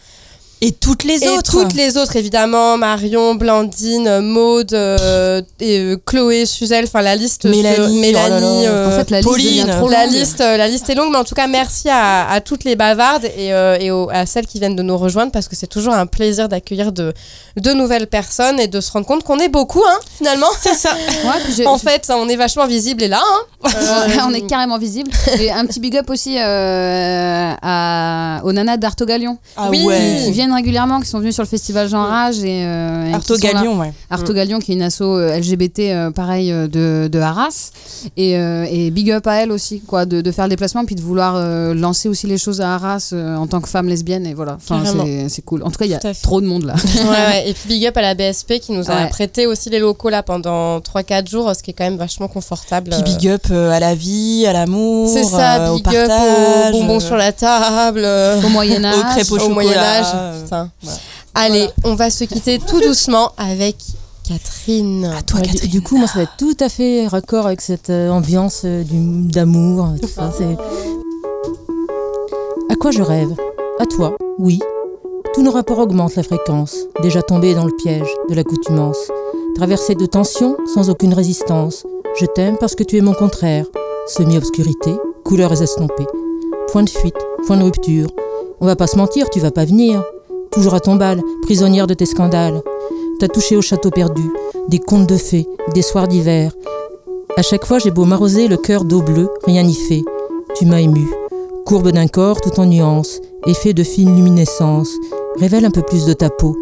Et toutes les Et autres. toutes les autres, évidemment, Marion, Blandine, Maude, euh, et, euh, Chloé, Suzelle, enfin la liste. Mélanie, se- oh Mélanie là. euh, En fait, la liste Pauline. trop la liste, la liste est longue, mais en tout cas, merci à, à toutes les bavardes et, euh, et aux- à celles qui viennent de nous rejoindre parce que c'est toujours un plaisir d'accueillir de, de nouvelles personnes et de se rendre compte qu'on est beaucoup, hein, finalement. C'est ça. Ouais, En fait, on est vachement visible et là, hein. On est carrément visible. Et un petit big up aussi euh, à, aux nanas d'Artogalion. Ah Oui. ouais. Qui viennent régulièrement, qui sont venus sur le festival Jean Rage. Et, euh, et Arto. Galion, ouais. Artogalion, qui est une asso euh, LGBT, euh, pareil, de, de Arras. Et, euh, et big up à elle aussi, quoi, de, de faire le déplacement, puis de vouloir euh, lancer aussi les choses à Arras euh, en tant que femme lesbienne. Et voilà, enfin, c'est- c'est cool. En tout cas, il y a trop de monde là. Ouais, ouais. Et puis big up à la BSP qui nous a Ouais. prêté aussi les locaux là pendant 3-4 jours, ce qui est quand même vachement confortable. Puis big up à la vie, à l'amour, C'est ça, euh, au big up partage, aux bonbons euh, sur la table, Au. Aux crêpes au au chocolat. Moyen-Âge. Allez, on va se quitter tout doucement avec Catherine. À toi, Ouais, Catherine. Du coup, moi, ça va être tout à fait raccord avec cette euh, ambiance euh, d'amour. À quoi je rêve? À toi, oui. Tous nos rapports augmentent la fréquence, déjà tombés dans le piège de l'accoutumance. Traversés de tensions sans aucune résistance. Je t'aime parce que tu es mon contraire. Semi-obscurité, couleurs estompées. Point de fuite, point de rupture. On va pas se mentir, tu vas pas venir. Toujours à ton bal, prisonnière de tes scandales. T'as touché au château perdu, des contes de fées, des soirs d'hiver. À chaque fois, j'ai beau m'arroser le cœur d'eau bleue, rien n'y fait. Tu m'as ému. Courbe d'un corps tout en nuances, effet de fine luminescence. Révèle un peu plus de ta peau.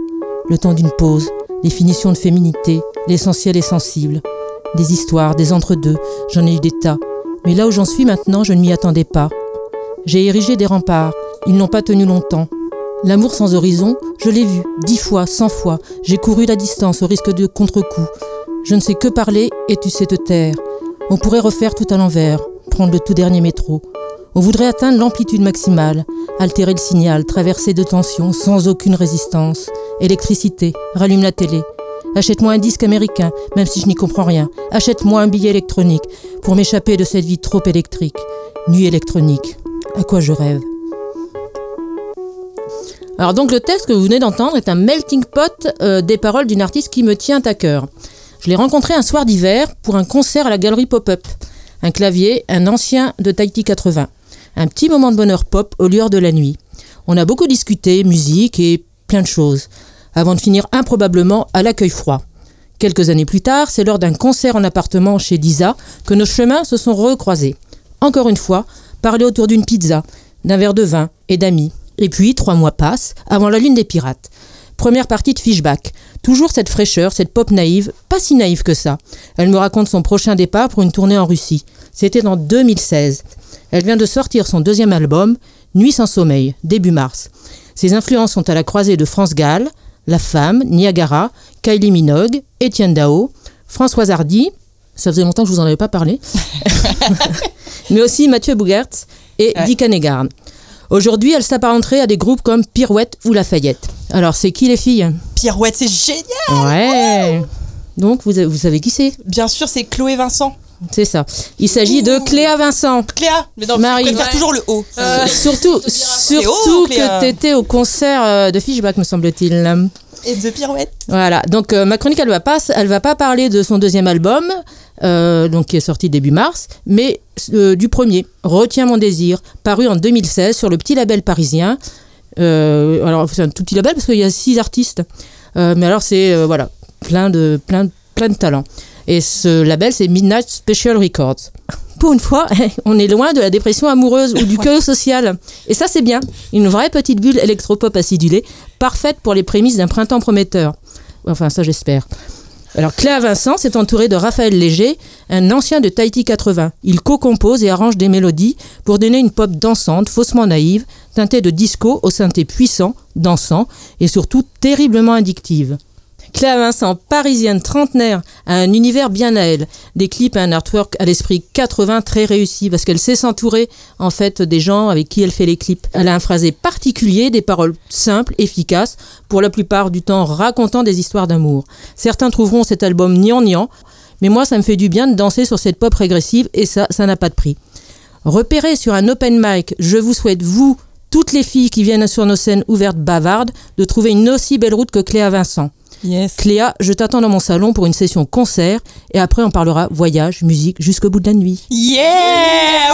Le temps d'une pause, les finitions de féminité, l'essentiel est sensible. Des histoires, des entre-deux, j'en ai eu des tas. Mais là où j'en suis maintenant, je ne m'y attendais pas. J'ai érigé des remparts, ils n'ont pas tenu longtemps. L'amour sans horizon, je l'ai vu, dix fois, cent fois. J'ai couru la distance au risque de contre-coup. Je ne sais que parler et tu sais te taire. On pourrait refaire tout à l'envers, prendre le tout dernier métro. On voudrait atteindre l'amplitude maximale, altérer le signal, traverser de tensions sans aucune résistance. Électricité, rallume la télé. Achète-moi un disque américain, même si je n'y comprends rien. Achète-moi un billet électronique pour m'échapper de cette vie trop électrique. Nuit électronique. À quoi je rêve? Alors donc le texte que vous venez d'entendre est un melting pot euh, des paroles d'une artiste qui me tient à cœur. Je l'ai rencontrée un soir d'hiver pour un concert à la galerie Pop-Up. Un clavier, un ancien de Tahiti 80. Un petit moment de bonheur pop aux lueurs de la nuit. On a beaucoup discuté, musique et plein de choses, avant de finir improbablement à l'accueil froid. Quelques années plus tard, c'est lors d'un concert en appartement chez Disa que nos chemins se sont recroisés. Encore une fois, parler autour d'une pizza, d'un verre de vin et d'amis. Et puis, trois mois passent, avant la lune des pirates. Première partie de Fishback. Toujours cette fraîcheur, cette pop naïve, pas si naïve que ça. Elle me raconte son prochain départ pour une tournée en Russie. C'était en 2016. Elle vient de sortir son deuxième album, Nuit sans sommeil, début mars. Ses influences sont à la croisée de France Gall, La Femme, Niagara, Kylie Minogue, Étienne Dao, Françoise Hardy, ça faisait longtemps que je vous en avais pas parlé, mais aussi Mathieu Bougert et Dick Hanegarn. Aujourd'hui, elle s'apparenterait à des groupes comme Pirouette ou Lafayette. Alors, c'est qui les filles? Pirouette, c'est génial Ouais Donc, vous, vous savez qui c'est? Bien sûr, c'est Chloé Vincent. C'est ça. Il s'agit de Cléa Vincent. Cléa Mais non, Marie. je préfère toujours le haut. Euh, surtout haut, surtout Cléa. que tu étais au concert euh, de Fishback, me semble-t-il. Et de Pirouette. Voilà, donc euh, ma chronique, elle va pas, elle va pas parler de son deuxième album, euh, donc qui est sorti début mars, mais du premier, Retiens mon désir, paru en 2016 sur le petit label parisien. Alors c'est un tout petit label parce qu'il y a six artistes, mais alors c'est voilà plein de plein plein de talents. Et ce label, c'est Midnight Special Records. Pour une fois, on est loin de la dépression amoureuse ou du chaos social. Et ça, c'est bien. Une vraie petite bulle électropop acidulée, parfaite pour les prémices d'un printemps prometteur. Enfin, ça, j'espère. Alors, Cléa Vincent s'est entourée de Raphaël Léger, un ancien de Tahiti 80. Il co-compose et arrange des mélodies pour donner une pop dansante, faussement naïve, teintée de disco au synthé puissant, dansant et surtout terriblement addictive. Cléa Vincent, parisienne trentenaire, a un univers bien à elle. Des clips et un artwork à l'esprit 80 très réussi parce qu'elle sait s'entourer en fait des gens avec qui elle fait les clips. Elle a un phrasé particulier, des paroles simples, efficaces, pour la plupart du temps racontant des histoires d'amour. Certains trouveront cet album niant mais moi ça me fait du bien de danser sur cette pop régressive et ça, ça n'a pas de prix. Repérez sur un open mic, je vous souhaite, vous, toutes les filles qui viennent sur nos scènes ouvertes bavardes, de trouver une aussi belle route que Cléa Vincent. Cléa, je t'attends dans mon salon pour une session concert et après on parlera voyage, musique jusqu'au bout de la nuit. Yeah